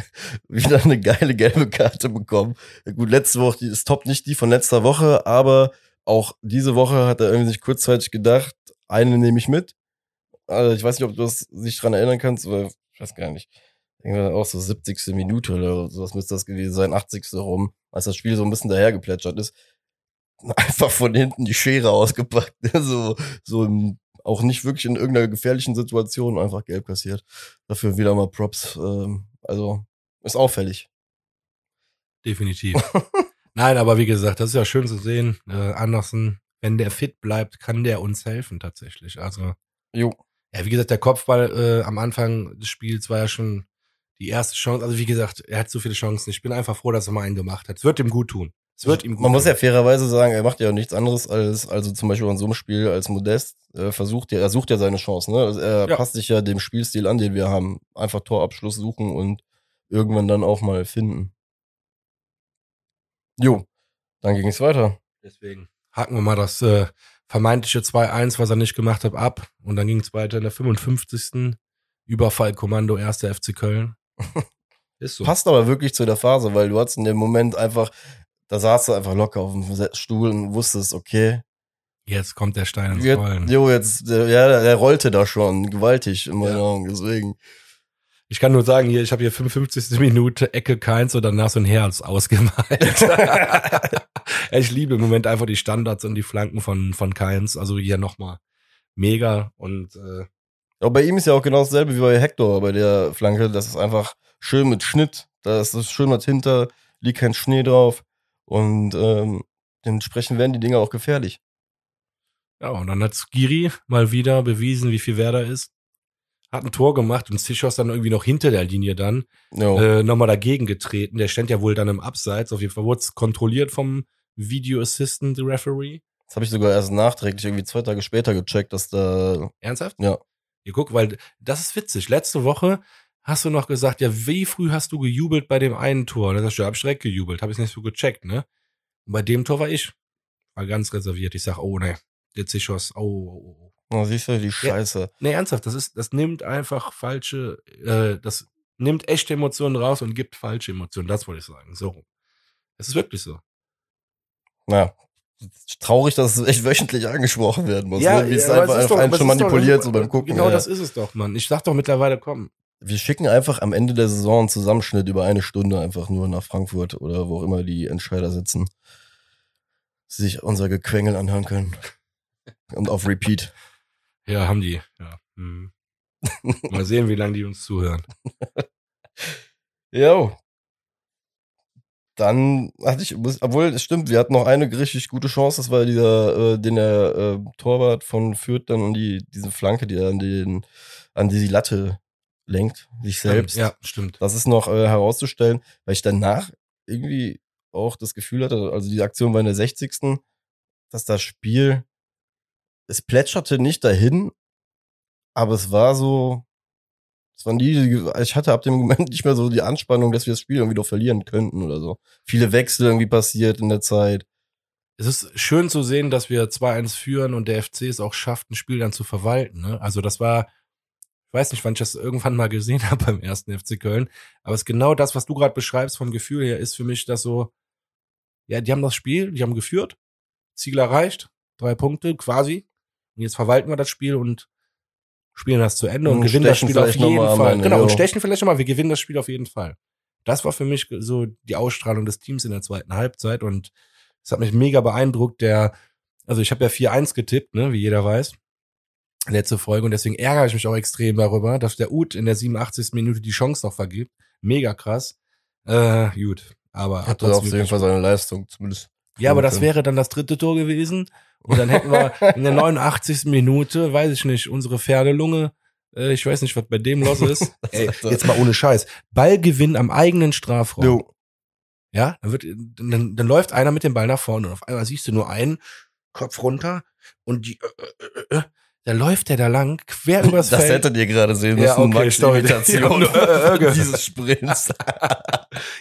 wieder eine geile gelbe Karte bekommen. Gut, letzte Woche, die ist top nicht die von letzter Woche, aber auch diese Woche hat er irgendwie sich kurzzeitig gedacht, eine nehme ich mit. Also ich weiß nicht, ob du das sich dran erinnern kannst, oder ich weiß gar nicht. Irgendwann auch so 70. Minute oder sowas müsste das gewesen sein, 80. rum, als das Spiel so ein bisschen dahergeplätschert ist. Einfach von hinten die Schere ausgepackt, so, so im, auch nicht wirklich in irgendeiner gefährlichen Situation einfach gelb kassiert. Dafür wieder mal Props. Ähm, also ist auffällig. Definitiv. Nein, aber wie gesagt, das ist ja schön zu sehen. Äh, Andersen, wenn der fit bleibt, kann der uns helfen tatsächlich. Also, Jo. ja, wie gesagt, der Kopfball äh, am Anfang des Spiels war ja schon die erste Chance. Also, wie gesagt, er hat so viele Chancen. Ich bin einfach froh, dass er mal einen gemacht hat. Es wird ihm gut tun. Es wird ihm gut Man muss ja tun. fairerweise sagen, er macht ja nichts anderes als, also zum Beispiel in so einem Spiel als Modest, äh, versucht ja, er sucht ja seine Chance, ne? Also er Ja. passt sich ja dem Spielstil an, den wir haben. Einfach Torabschluss suchen und irgendwann dann auch mal finden. Jo, dann ging es weiter. Deswegen haken wir mal das äh, vermeintliche 2-1, was er nicht gemacht hat, ab. Und dann ging es weiter in der 55. Überfallkommando 1. FC Köln. Ist so. Passt aber wirklich zu der Phase, weil du hattest in dem Moment einfach, da saß du einfach locker auf dem Stuhl und wusstest, okay, Jetzt kommt der Stein ins Rollen. jo, jetzt, der, ja, der, der rollte da schon gewaltig in meinen Ja. Augen, deswegen. Ich kann nur sagen, hier, ich habe hier 55. Minute Ecke keins und danach so ein Herz ausgemalt. ich liebe im Moment einfach die Standards und die Flanken von, von Keins. Also hier nochmal mega und äh, Aber bei ihm ist ja auch genau dasselbe wie bei Hector bei der Flanke. Das ist einfach schön mit Schnitt. Da ist es schön was hinter, liegt kein Schnee drauf. Und ähm, dementsprechend werden die Dinger auch gefährlich. Ja, und dann hat Skiri mal wieder bewiesen, wie viel Werder ist. Hat ein Tor gemacht und Zichos dann irgendwie noch hinter der Linie dann äh, nochmal dagegen getreten. Der stand ja wohl dann im Abseits. Auf jeden Fall wurde es kontrolliert vom Video Assistant Referee. Das habe ich sogar erst nachträglich, irgendwie zwei Tage später gecheckt, dass da. Ernsthaft? Ja. Ihr guck, weil das ist witzig. Letzte Woche hast du noch gesagt, ja, wie früh hast du gejubelt bei dem einen Tor? Dann hast du, ja, direkt gejubelt. Hab ich nicht so gecheckt, ne? Und bei dem Tor war ich. War ganz reserviert. Ich sag, oh ne, der Zichos, oh, oh, oh. Na, siehst du, die Scheiße. Nee, ernsthaft, das ist, das nimmt einfach falsche, äh, das nimmt echte Emotionen raus und gibt falsche Emotionen. Das wollte ich sagen. So. rum. Es ist wirklich so. Ja. Traurig, dass es echt wöchentlich angesprochen werden muss. ne? Wie es aber einfach auf doch- einen schon es ist doch- manipuliert, so beim Gucken. Genau ja. das ist es doch, Mann. Ich sag doch mittlerweile, komm. Wir schicken einfach am Ende der Saison einen Zusammenschnitt über eine Stunde einfach nur nach Frankfurt oder wo auch immer die Entscheider sitzen. Sich unser Gequengel anhören können. Und auf Repeat. Ja, haben die. Ja. Hm. Mal sehen, wie lange die uns zuhören. Jo. Dann hatte ich, obwohl es stimmt, wir hatten noch eine richtig gute Chance, das war dieser, äh, den der äh, Torwart von Fürth dann an die, diese Flanke, die er an den, an die Latte lenkt, sich selbst. Ja, stimmt. Das ist noch äh, herauszustellen, weil ich danach irgendwie auch das Gefühl hatte, also die Aktion war in der 60. dass das Spiel, es plätscherte nicht dahin, aber es war so, es war nie, ich hatte ab dem Moment nicht mehr so die Anspannung, dass wir das Spiel irgendwie doch verlieren könnten oder so. Viele Wechsel irgendwie passiert in der Zeit. Es ist schön zu sehen, dass wir 2-1 führen und der FC es auch schafft, ein Spiel dann zu verwalten. Ne? Also das war, ich weiß nicht, wann ich das irgendwann mal gesehen habe beim ersten FC Köln, aber es ist genau das, was du gerade beschreibst vom Gefühl her, ist für mich das so, ja, die haben das Spiel, die haben geführt, Ziel erreicht, drei Punkte quasi. Und jetzt verwalten wir das Spiel und spielen das zu Ende und, Und gewinnen das Spiel auf jeden Fall. Ende, genau, und stechen vielleicht nochmal, wir gewinnen das Spiel auf jeden Fall. Das war für mich so die Ausstrahlung des Teams in der zweiten Halbzeit und es hat mich mega beeindruckt. Der, also ich habe ja 4-1 getippt, ne, wie jeder weiß. Letzte Folge und deswegen ärgere ich mich auch extrem darüber, dass der Ut in der 87. Minute die Chance noch vergibt. Mega krass. Äh, gut. Aber hat Hatte auf jeden Fall seine Leistung, zumindest. Ja, aber das wäre dann das dritte Tor gewesen. Und dann hätten wir in der 89. Minute, weiß ich nicht, unsere Pferdelunge, äh, ich weiß nicht, was bei dem los ist. Ey, jetzt mal ohne Scheiß. Ballgewinn am eigenen Strafraum. Jo. Ja, dann, wird, dann, dann läuft einer mit dem Ball nach vorne und auf einmal siehst du nur einen, Kopf runter und die, äh, äh, äh, da läuft der da lang, quer übers Das Feld. hättet ihr gerade sehen müssen. Ja, okay, Max. Imitation äh, dieses Sprints.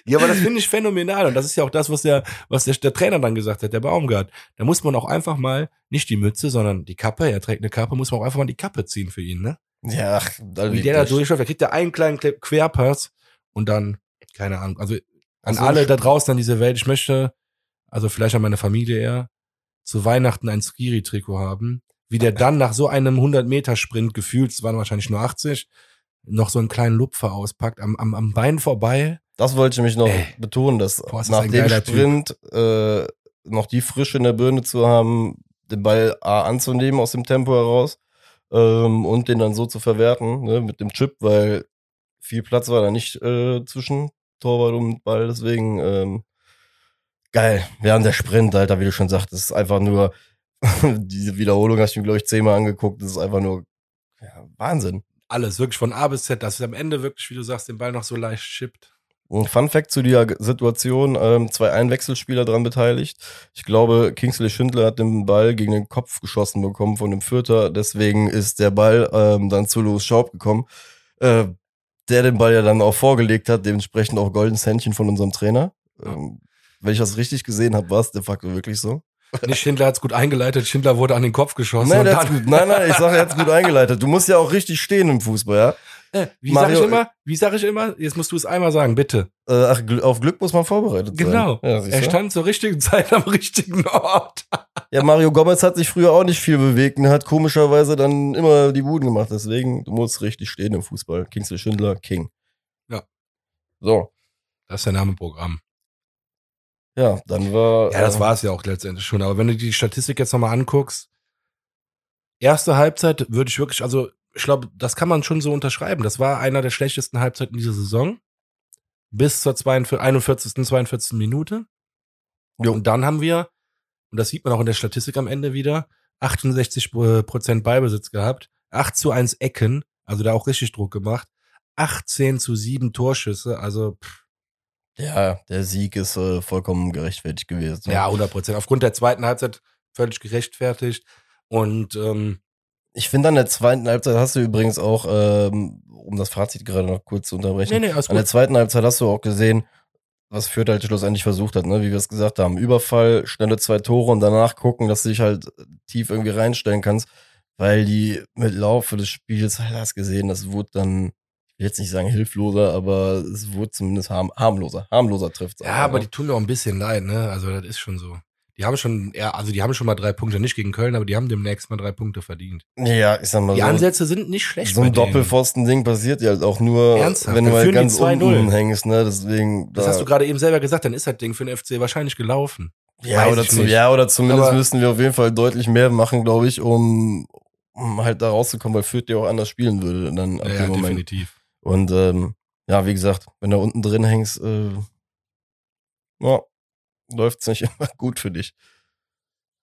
Ja, aber das finde ich phänomenal und das ist ja auch das, was der, was der, der Trainer dann gesagt hat, der Baumgart. Da muss man auch einfach mal nicht die Mütze, sondern die Kappe. Er trägt eine Kappe, muss man auch einfach mal die Kappe ziehen für ihn, ne? ja, dann Wie der da durchläuft, da kriegt er einen kleinen Quer- Querpass und dann, keine Ahnung, also an Also alle da draußen an diese Welt, ich möchte, also vielleicht an meine Familie eher, zu Weihnachten ein Skiri-Trikot haben, wie der dann nach so einem 100-Meter-Sprint gefühlt, es waren wahrscheinlich nur 80, noch so einen kleinen Lupfer auspackt, am, am, am Bein vorbei. Das wollte ich mich noch Ey. betonen, dass Boah, nach dem Typ. Sprint äh, noch die Frische in der Birne zu haben, den Ball A anzunehmen aus dem Tempo heraus ähm, und den dann so zu verwerten ne, mit dem Chip, weil viel Platz war da nicht äh, zwischen Torwart und Ball, deswegen ähm, geil. Haben der Sprint, Alter, wie du schon sagst, ist einfach nur diese Wiederholung hast du mir, glaube ich, zehnmal angeguckt, das ist einfach nur ja, Wahnsinn. Alles, wirklich von A bis Z, dass es am Ende wirklich, wie du sagst, den Ball noch so leicht chippt. Ein Fun Fact zu dieser Situation, ähm, zwei Einwechselspieler dran beteiligt. Ich glaube, Kingsley Schindler hat den Ball gegen den Kopf geschossen bekommen von dem Vierter, deswegen ist der Ball ähm, dann zu Louis Schaub gekommen, äh, der den Ball ja dann auch vorgelegt hat, dementsprechend auch goldenes Händchen von unserem Trainer. Ähm, wenn ich das richtig gesehen habe, war es de facto wirklich so. Nicht Schindler hat's gut eingeleitet, Schindler wurde an den Kopf geschossen. Nein, gut, nein, nein, ich sage, er hat's gut eingeleitet. Du musst ja auch richtig stehen im Fußball, ja? Äh, wie sag Mario- ich immer? Wie sag ich immer? Jetzt musst du es einmal sagen, bitte. Äh, ach, auf Glück muss man vorbereitet sein. Genau. Ja, er stand zur richtigen Zeit am richtigen Ort. Ja, Mario Gomez hat sich früher auch nicht viel bewegt und hat komischerweise dann immer die Buden gemacht. Deswegen, du musst richtig stehen im Fußball. Kingsley Schindler, King. Ja. So. Das ist der Name Programm. Ja, dann war. Ja, das äh, war's ja auch letztendlich schon. Aber wenn du die Statistik jetzt nochmal anguckst, erste Halbzeit würde ich wirklich, also ich glaube, das kann man schon so unterschreiben. Das war einer der schlechtesten Halbzeiten dieser Saison. Bis zur 42, 41., 42. Minute. Jo. Und dann haben wir, und das sieht man auch in der Statistik am Ende wieder, 68 Prozent Ballbesitz gehabt, 8 zu 1 Ecken, also da auch richtig Druck gemacht, 18 zu 7 Torschüsse, also pff, Ja, der Sieg ist äh, vollkommen gerechtfertigt gewesen. ja, 100 Prozent. Aufgrund der zweiten Halbzeit völlig gerechtfertigt und ähm, Ich finde, an der zweiten Halbzeit hast du übrigens auch, ähm, um das Fazit gerade noch kurz zu unterbrechen, nee, nee, an der zweiten Halbzeit hast du auch gesehen, was Fürth halt schlussendlich versucht hat, ne? wie wir es gesagt haben. Überfall, schnelle zwei Tore und danach gucken, dass du dich halt tief irgendwie reinstellen kannst, weil die mit Laufe des Spiels, halt hast gesehen, das wurde dann, ich will jetzt nicht sagen hilfloser, aber es wurde zumindest harm, harmloser. Harmloser trifft Ja, aber die tun mir auch ein bisschen leid, ne? Also das ist schon so. Die haben schon, ja, also die haben schon mal drei Punkte, nicht gegen Köln, aber die haben demnächst mal drei Punkte verdient. Ja, ich sag mal Die so. Ansätze sind nicht schlecht. so ein. Doppelpfosten-Ding passiert ja halt auch nur, Ernsthaft? wenn du Dann halt ganz 2-0. unten hängst, ne? Deswegen. Das da- hast du gerade eben selber gesagt, dann ist das Ding für den FC wahrscheinlich gelaufen. Ja Weiß oder, zu, nicht. ja, oder zumindest Aber- müssten wir auf jeden Fall deutlich mehr machen, glaube ich, um, um halt da rauszukommen, weil Fürth ja auch anders spielen würde. Dann ab Ja, dem Moment. definitiv. Und ähm, ja, wie gesagt, wenn du unten drin hängst, äh, ja, läuft's nicht immer gut für dich.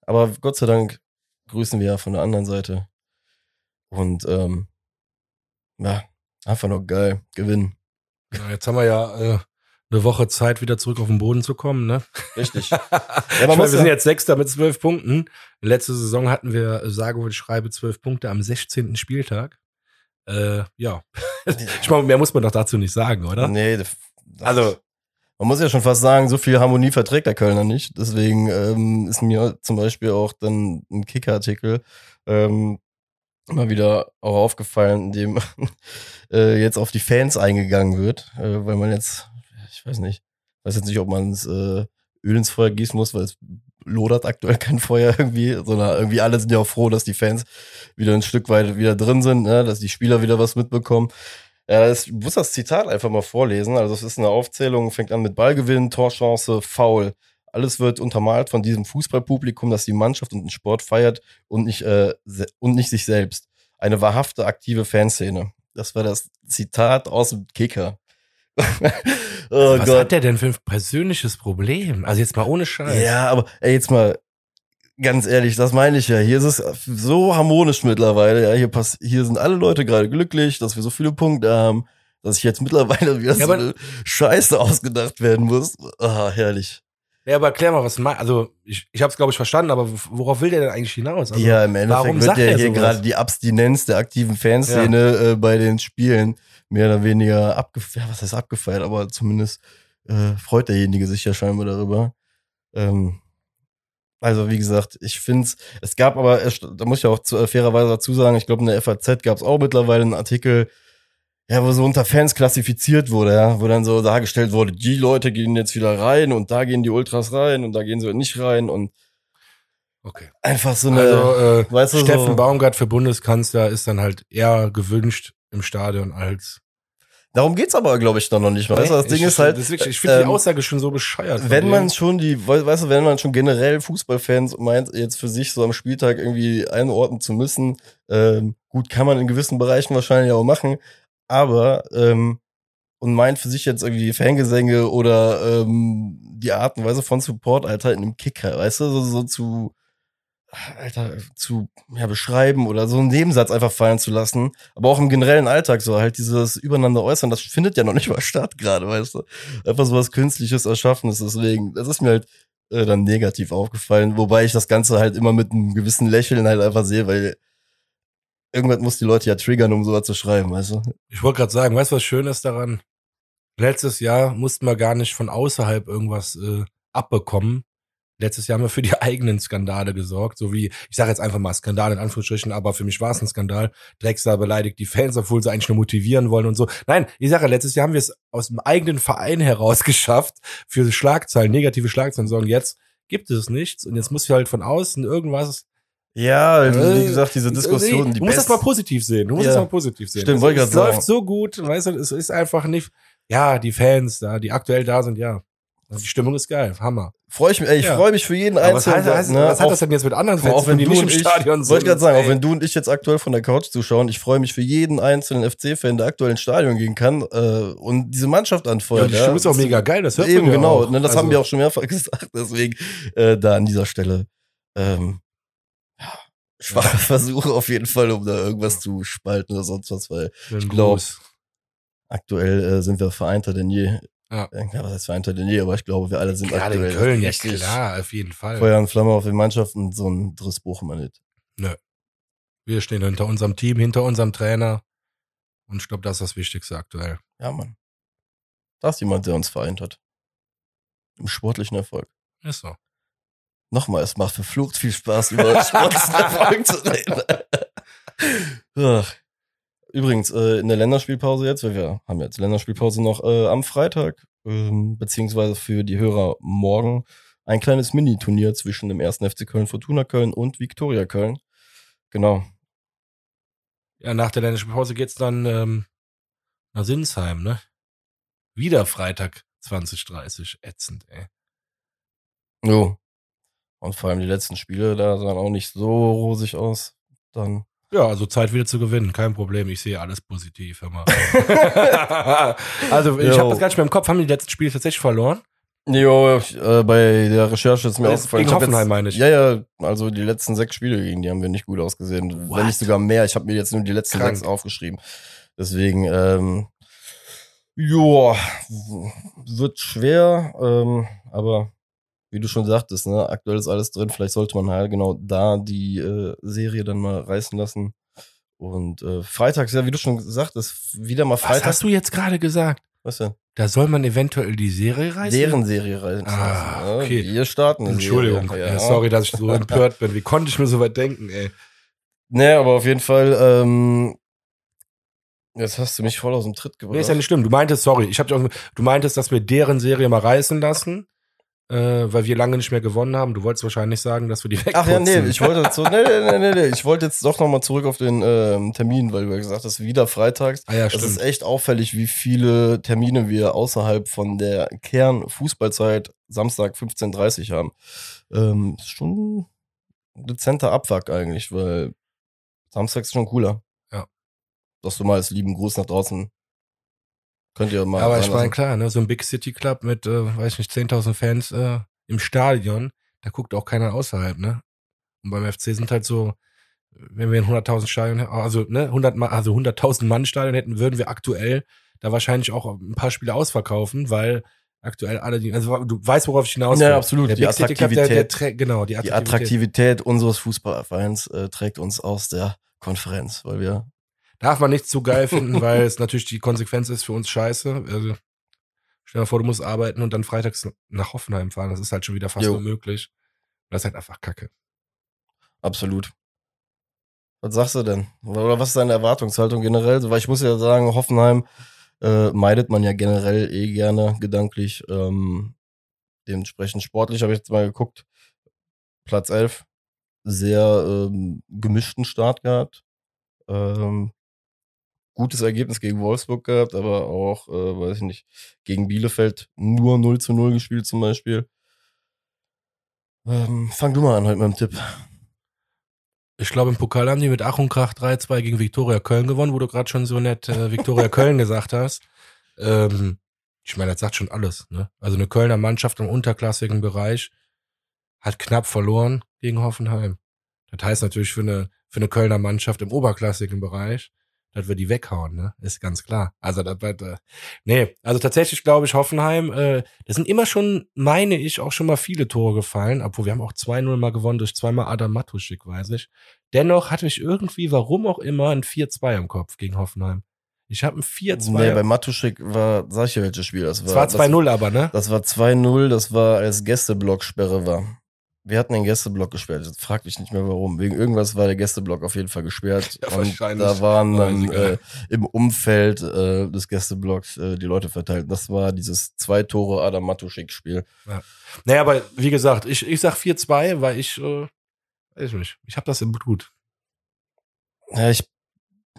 Aber Gott sei Dank grüßen wir ja von der anderen Seite. Und ähm, ja, einfach nur geil, gewinnen. Ja, jetzt haben wir ja äh, eine Woche Zeit, wieder zurück auf den Boden zu kommen, ne? Richtig. ja, meine, wir sind jetzt Sechster mit zwölf Punkten. Letzte Saison hatten wir, äh, sage und schreibe, zwölf Punkte am 16. Spieltag. Äh, ja. ich meine, mehr muss man doch dazu nicht sagen, oder? Nee, Also- man muss ja schon fast sagen, so viel Harmonie verträgt der Kölner nicht. Deswegen ähm, ist mir zum Beispiel auch dann ein Kicker-Artikel ähm, immer wieder auch aufgefallen, in dem äh, jetzt auf die Fans eingegangen wird, äh, weil man jetzt, ich weiß nicht, weiß jetzt nicht, ob man es äh, Öl ins Feuer gießen muss, weil es lodert aktuell kein Feuer irgendwie, sondern irgendwie alle sind ja auch froh, dass die Fans wieder ein Stück weit wieder drin sind, ne? dass die Spieler wieder was mitbekommen. Ja, ich muss das Zitat einfach mal vorlesen. Also es ist eine Aufzählung, fängt an mit Ballgewinn, Torchance, Foul. Alles wird untermalt von diesem Fußballpublikum, das die Mannschaft und den Sport feiert und nicht, äh, und nicht sich selbst. Eine wahrhafte, aktive Fanszene. Das war das Zitat aus dem Kicker. Oh Was hat der denn für ein persönliches Problem? Also jetzt mal ohne Scheiß. Ja, aber ey, jetzt mal ganz ehrlich, das meine ich ja. Hier ist es so harmonisch mittlerweile. Ja, hier, pass hier sind alle Leute gerade glücklich, dass wir so viele Punkte haben, dass ich jetzt mittlerweile wieder Ja, so eine Scheiße ausgedacht werden muss. Ah, herrlich. Ja, aber erklär mal, was mein, also ich, ich habe es glaube ich verstanden, aber worauf will der denn eigentlich hinaus? Also, ja, im warum Endeffekt wird sagt ja er hier gerade die Abstinenz der aktiven Fanszene äh, bei den Spielen mehr oder weniger abgefeiert. Ja, was heißt abgefeiert? Aber zumindest äh, freut derjenige sich ja scheinbar darüber. Ähm, also wie gesagt, ich finde es, es gab aber, da muss ich auch zu, äh, fairerweise dazu sagen, ich glaube in der FAZ gab es auch mittlerweile einen Artikel, ja, wo so unter Fans klassifiziert wurde, ja, wo dann so dargestellt wurde, die Leute gehen jetzt wieder rein und da gehen die Ultras rein und da gehen sie nicht rein und Okay. einfach so eine, Also äh, weißt du, Steffen so, Baumgart für Bundeskanzler ist dann halt eher gewünscht im Stadion als. Darum geht's aber, glaube ich, noch nicht. Weißt du, das Ding ist halt, das wirklich, ich finde die ähm, Aussage schon so bescheuert. wenn man schon die, we- weißt du, wenn man schon generell Fußballfans meint, jetzt für sich so am Spieltag irgendwie einordnen zu müssen, ähm, gut, kann man in gewissen Bereichen wahrscheinlich auch machen, aber ähm, und meint für sich jetzt irgendwie Fangesänge oder ähm, die Art und Weise von Support, Alter, in einem Kicker, weißt du, so, so zu, Alter, zu ja, beschreiben oder so einen Nebensatz einfach fallen zu lassen, aber auch im generellen Alltag so halt dieses Übereinander äußern, das findet ja noch nicht mal statt gerade, weißt du, einfach so was Künstliches Erschaffenes, deswegen, das ist mir halt äh, dann negativ aufgefallen, wobei ich das Ganze halt immer mit einem gewissen Lächeln halt einfach sehe, weil irgendwas muss die Leute ja triggern, um sowas zu schreiben, weißt du? Ich wollte gerade sagen, weißt du, was schön ist daran? Letztes Jahr mussten wir gar nicht von außerhalb irgendwas äh, abbekommen. Letztes Jahr haben wir für die eigenen Skandale gesorgt, so wie, ich sage jetzt einfach mal Skandal in Anführungsstrichen, aber für mich war es ein Skandal. Drexler beleidigt die Fans, obwohl sie eigentlich nur motivieren wollen und so. Nein, ich sage, letztes Jahr haben wir es aus dem eigenen Verein heraus geschafft, für Schlagzeilen, negative Schlagzeilen sorgen. Jetzt gibt es nichts und jetzt muss ich halt von außen irgendwas Ja, Äh, wie gesagt, diese Diskussion, die Du musst das best- mal positiv sehen. Du musst Ja. das mal positiv sehen. Stimmt, es, wollte es grad sagen. läuft so gut, weißt du, es ist einfach nicht, ja, die Fans da, die aktuell da sind, ja. Die Stimmung ist geil, Hammer. Freue ich mich, ey, ich Ja. freue mich für jeden Aber was, Einzelnen. heißt, heißt, ne? was hat Auch- das denn jetzt mit anderen Fans, auch wenn die du nicht im ich, Stadion sind? wollte ich gerade sagen, auch Ey. wenn du und ich jetzt aktuell von der Couch zuschauen, ich freue mich für jeden einzelnen FC-Fan, der aktuell ins Stadion gehen kann äh, und diese Mannschaft ja, anfeuert. die Stimmung ist auch mega geil, das hört Eben, man ja genau. auch. Ne, das Also, haben wir auch schon mehrfach gesagt. Deswegen äh, da an dieser Stelle. Ähm, ja, schwache Versuche auf jeden Fall, um da irgendwas zu spalten oder sonst was, weil Ich glaub, aktuell äh, sind wir vereinter denn je. Ja. ja. Was heißt vereinter denn je, aber ich glaube, wir alle sind Gerade aktuell in Köln, ja klar, auf jeden Fall. Feuer und Flamme auf den Mannschaften, so ein Driss brauchen wir nicht. Wir stehen hinter unserem Team, hinter unserem Trainer. Und ich glaube, das ist das Wichtigste aktuell. Ja, Mann. Da ist jemand, der uns vereint hat. Im sportlichen Erfolg. Ist so. Nochmal, es macht verflucht viel Spaß, über sportlichen Erfolg zu reden. Ach. Übrigens, äh, in der Länderspielpause jetzt, weil wir haben jetzt Länderspielpause noch äh, am Freitag, ähm, beziehungsweise für die Hörer morgen, ein kleines Mini-Turnier zwischen dem 1. FC Köln, Fortuna Köln und Viktoria Köln. Genau. Ja, nach der Länderspielpause geht's dann ähm, nach Sinsheim, ne? Wieder Freitag 2030. Ätzend, ey. Jo. Und vor allem die letzten Spiele, da sahen auch nicht so rosig aus. Dann. Ja, also Zeit wieder zu gewinnen, kein Problem. Ich sehe alles positiv, mal. also ich habe das gar nicht mehr im Kopf. Haben die letzten Spiele tatsächlich verloren? Jo, äh, bei der Recherche ist mir Das aufgefallen. gegen Hoffenheim jetzt, meine ich. Ja, ja, also die letzten sechs Spiele gegen die haben wir nicht gut ausgesehen. What? Wenn nicht sogar mehr. Ich habe mir jetzt nur die letzten Krank. sechs aufgeschrieben. Deswegen, ähm, ja, wird schwer, ähm, aber wie du schon sagtest, ne, aktuell ist alles drin. Vielleicht sollte man halt genau da die äh, Serie dann mal reißen lassen. Und äh, freitags, ja, wie du schon gesagt hast, wieder mal Was Freitag. hast du jetzt gerade gesagt? Was denn? Da soll man eventuell die Serie reißen? Deren Serie reißen. Ah, ne? okay. Wir starten. Entschuldigung. Serie. Ja, sorry, dass ich so empört bin. Wie konnte ich mir so weit denken, ey? Nee, aber auf jeden Fall, ähm, jetzt hast du mich voll aus dem Tritt gebracht. Nee, ist ja nicht schlimm. Du meintest, sorry, ich hab dich auch, du meintest, dass wir deren Serie mal reißen lassen, äh, weil wir lange nicht mehr gewonnen haben. Du wolltest wahrscheinlich sagen, dass wir die wegputzen. Ach ja, nee, ich wollte jetzt so, nee, nee, nee, nee, nee, ich wollte jetzt doch nochmal zurück auf den ähm, Termin, weil du ja gesagt hast, wieder freitags. Ah ja, Das stimmt. ist echt auffällig, wie viele Termine wir außerhalb von der Kern-Fußballzeit Samstag 15.30 haben. Ähm, ist schon ein dezenter Abfuck eigentlich, weil Samstag ist schon cooler. Ja. Dass du mal als lieben Gruß nach draußen könnt ihr mal. Aber ich meine, klar, ne, so ein Big City Club mit, äh, weiß ich nicht, 10.000 Fans äh, im Stadion, da guckt auch keiner außerhalb, ne? Und beim FC sind halt so, wenn wir ein 100.000 Stadion, also ne, 100, Ma- also 100.000 Mann Stadion hätten, würden wir aktuell da wahrscheinlich auch ein paar Spiele ausverkaufen, weil aktuell alle, die, also du weißt, worauf ich hinaus will. Ja, absolut. Der Die Big Club, der, der Attraktivität- genau, die Die Attraktivität. Attraktivität unseres Fußballvereins äh, trägt uns aus der Konferenz, weil wir. Darf man nicht zu geil finden, weil es natürlich die Konsequenz ist für uns scheiße. Also, stell dir vor, du musst arbeiten und dann freitags nach Hoffenheim fahren. Das ist halt schon wieder fast Jo. unmöglich. Das ist halt einfach kacke. Absolut. Was sagst du denn? Oder was ist deine Erwartungshaltung generell? Weil ich muss ja sagen, Hoffenheim äh, meidet man ja generell eh gerne gedanklich. Ähm, dementsprechend sportlich habe ich jetzt mal geguckt. Platz 11. Sehr ähm, gemischten Start gehabt. Ähm, gutes Ergebnis gegen Wolfsburg gehabt, aber auch, äh, weiß ich nicht, gegen Bielefeld nur 0 zu 0 gespielt zum Beispiel. Ähm, fang du mal an heute mit dem Tipp. Ich glaube, im Pokal haben die mit Ach und Krach 3-2 gegen Viktoria Köln gewonnen, wo du gerade schon so nett äh, Viktoria Köln gesagt hast. Ähm, ich meine, das sagt schon alles. Ne? Also eine Kölner Mannschaft im unterklassigen Bereich hat knapp verloren gegen Hoffenheim. Das heißt natürlich für eine, für eine Kölner Mannschaft im oberklassigen Bereich, dass wir die weghauen, ne? Ist ganz klar. Also das wird, äh, nee, also tatsächlich glaube ich, Hoffenheim, äh, da sind immer schon, meine ich, auch schon mal viele Tore gefallen, obwohl wir haben auch 2-0 mal gewonnen durch zweimal Adam Matuschik, weiß ich. Dennoch hatte ich irgendwie, warum auch immer, ein 4-2 im Kopf gegen Hoffenheim. Ich habe ein 4-2. Nee, bei Matuschik war, sag ich dir welches Spiel das war. es war 2-0 aber, ne? Das, das war 2-0, das war als Gästeblock-Sperre war. Wir hatten den Gästeblock gesperrt. Jetzt frag dich nicht mehr warum. Wegen irgendwas war der Gästeblock auf jeden Fall gesperrt. Ja, und wahrscheinlich. da waren dann äh, im Umfeld äh, des Gästeblocks äh, die Leute verteilt. Das war dieses zwei Tore Adam Matuschik-Spiel. Naja, aber wie gesagt, ich, ich sag 4-2, weil ich, äh, weiß ich nicht, ich habe das im Blut. Ja, ich,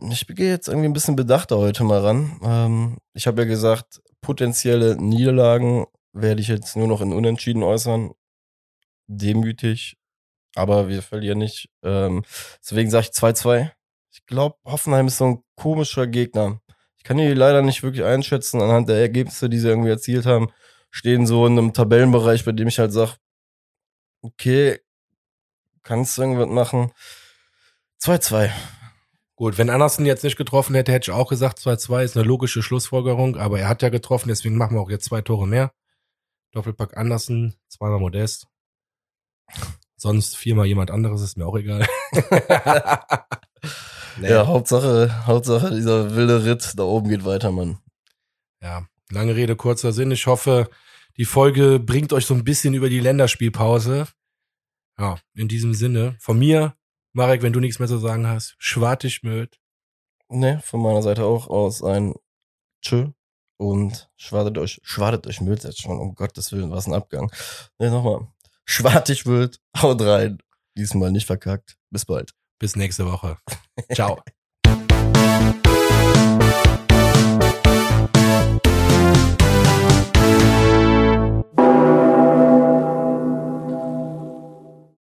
ich gehe jetzt irgendwie ein bisschen bedachter heute mal ran. Ähm, ich habe ja gesagt, potenzielle Niederlagen werde ich jetzt nur noch in Unentschieden äußern. Demütig, aber wir verlieren nicht. Ähm, deswegen sage ich 2-2. Ich glaube, Hoffenheim ist so ein komischer Gegner. Ich kann die leider nicht wirklich einschätzen anhand der Ergebnisse, die sie irgendwie erzielt haben. Stehen so in einem Tabellenbereich, bei dem ich halt sage, okay, kannst du irgendwas machen. 2-2. Gut, wenn Andersen jetzt nicht getroffen hätte, hätte ich auch gesagt 2-2 ist eine logische Schlussfolgerung, aber er hat ja getroffen, deswegen machen wir auch jetzt zwei Tore mehr. Doppelpack Andersen, zweimal Modest. Sonst viermal jemand anderes, ist mir auch egal. nee. Ja, Hauptsache, Hauptsache dieser wilde Ritt da oben geht weiter, Mann. Ja, lange Rede, kurzer Sinn. Ich hoffe, die Folge bringt euch so ein bisschen über die Länderspielpause. Ja, in diesem Sinne, von mir, Marek, wenn du nichts mehr zu sagen hast, schwartig möd. Ne, von meiner Seite auch aus ein Tschö und schwadet euch, schwadet euch Müll jetzt schon, um Gottes Willen, was ein Abgang. Ne, nochmal. Schwartig wild, haut rein. Diesmal nicht verkackt. Bis bald. Bis nächste Woche. Ciao.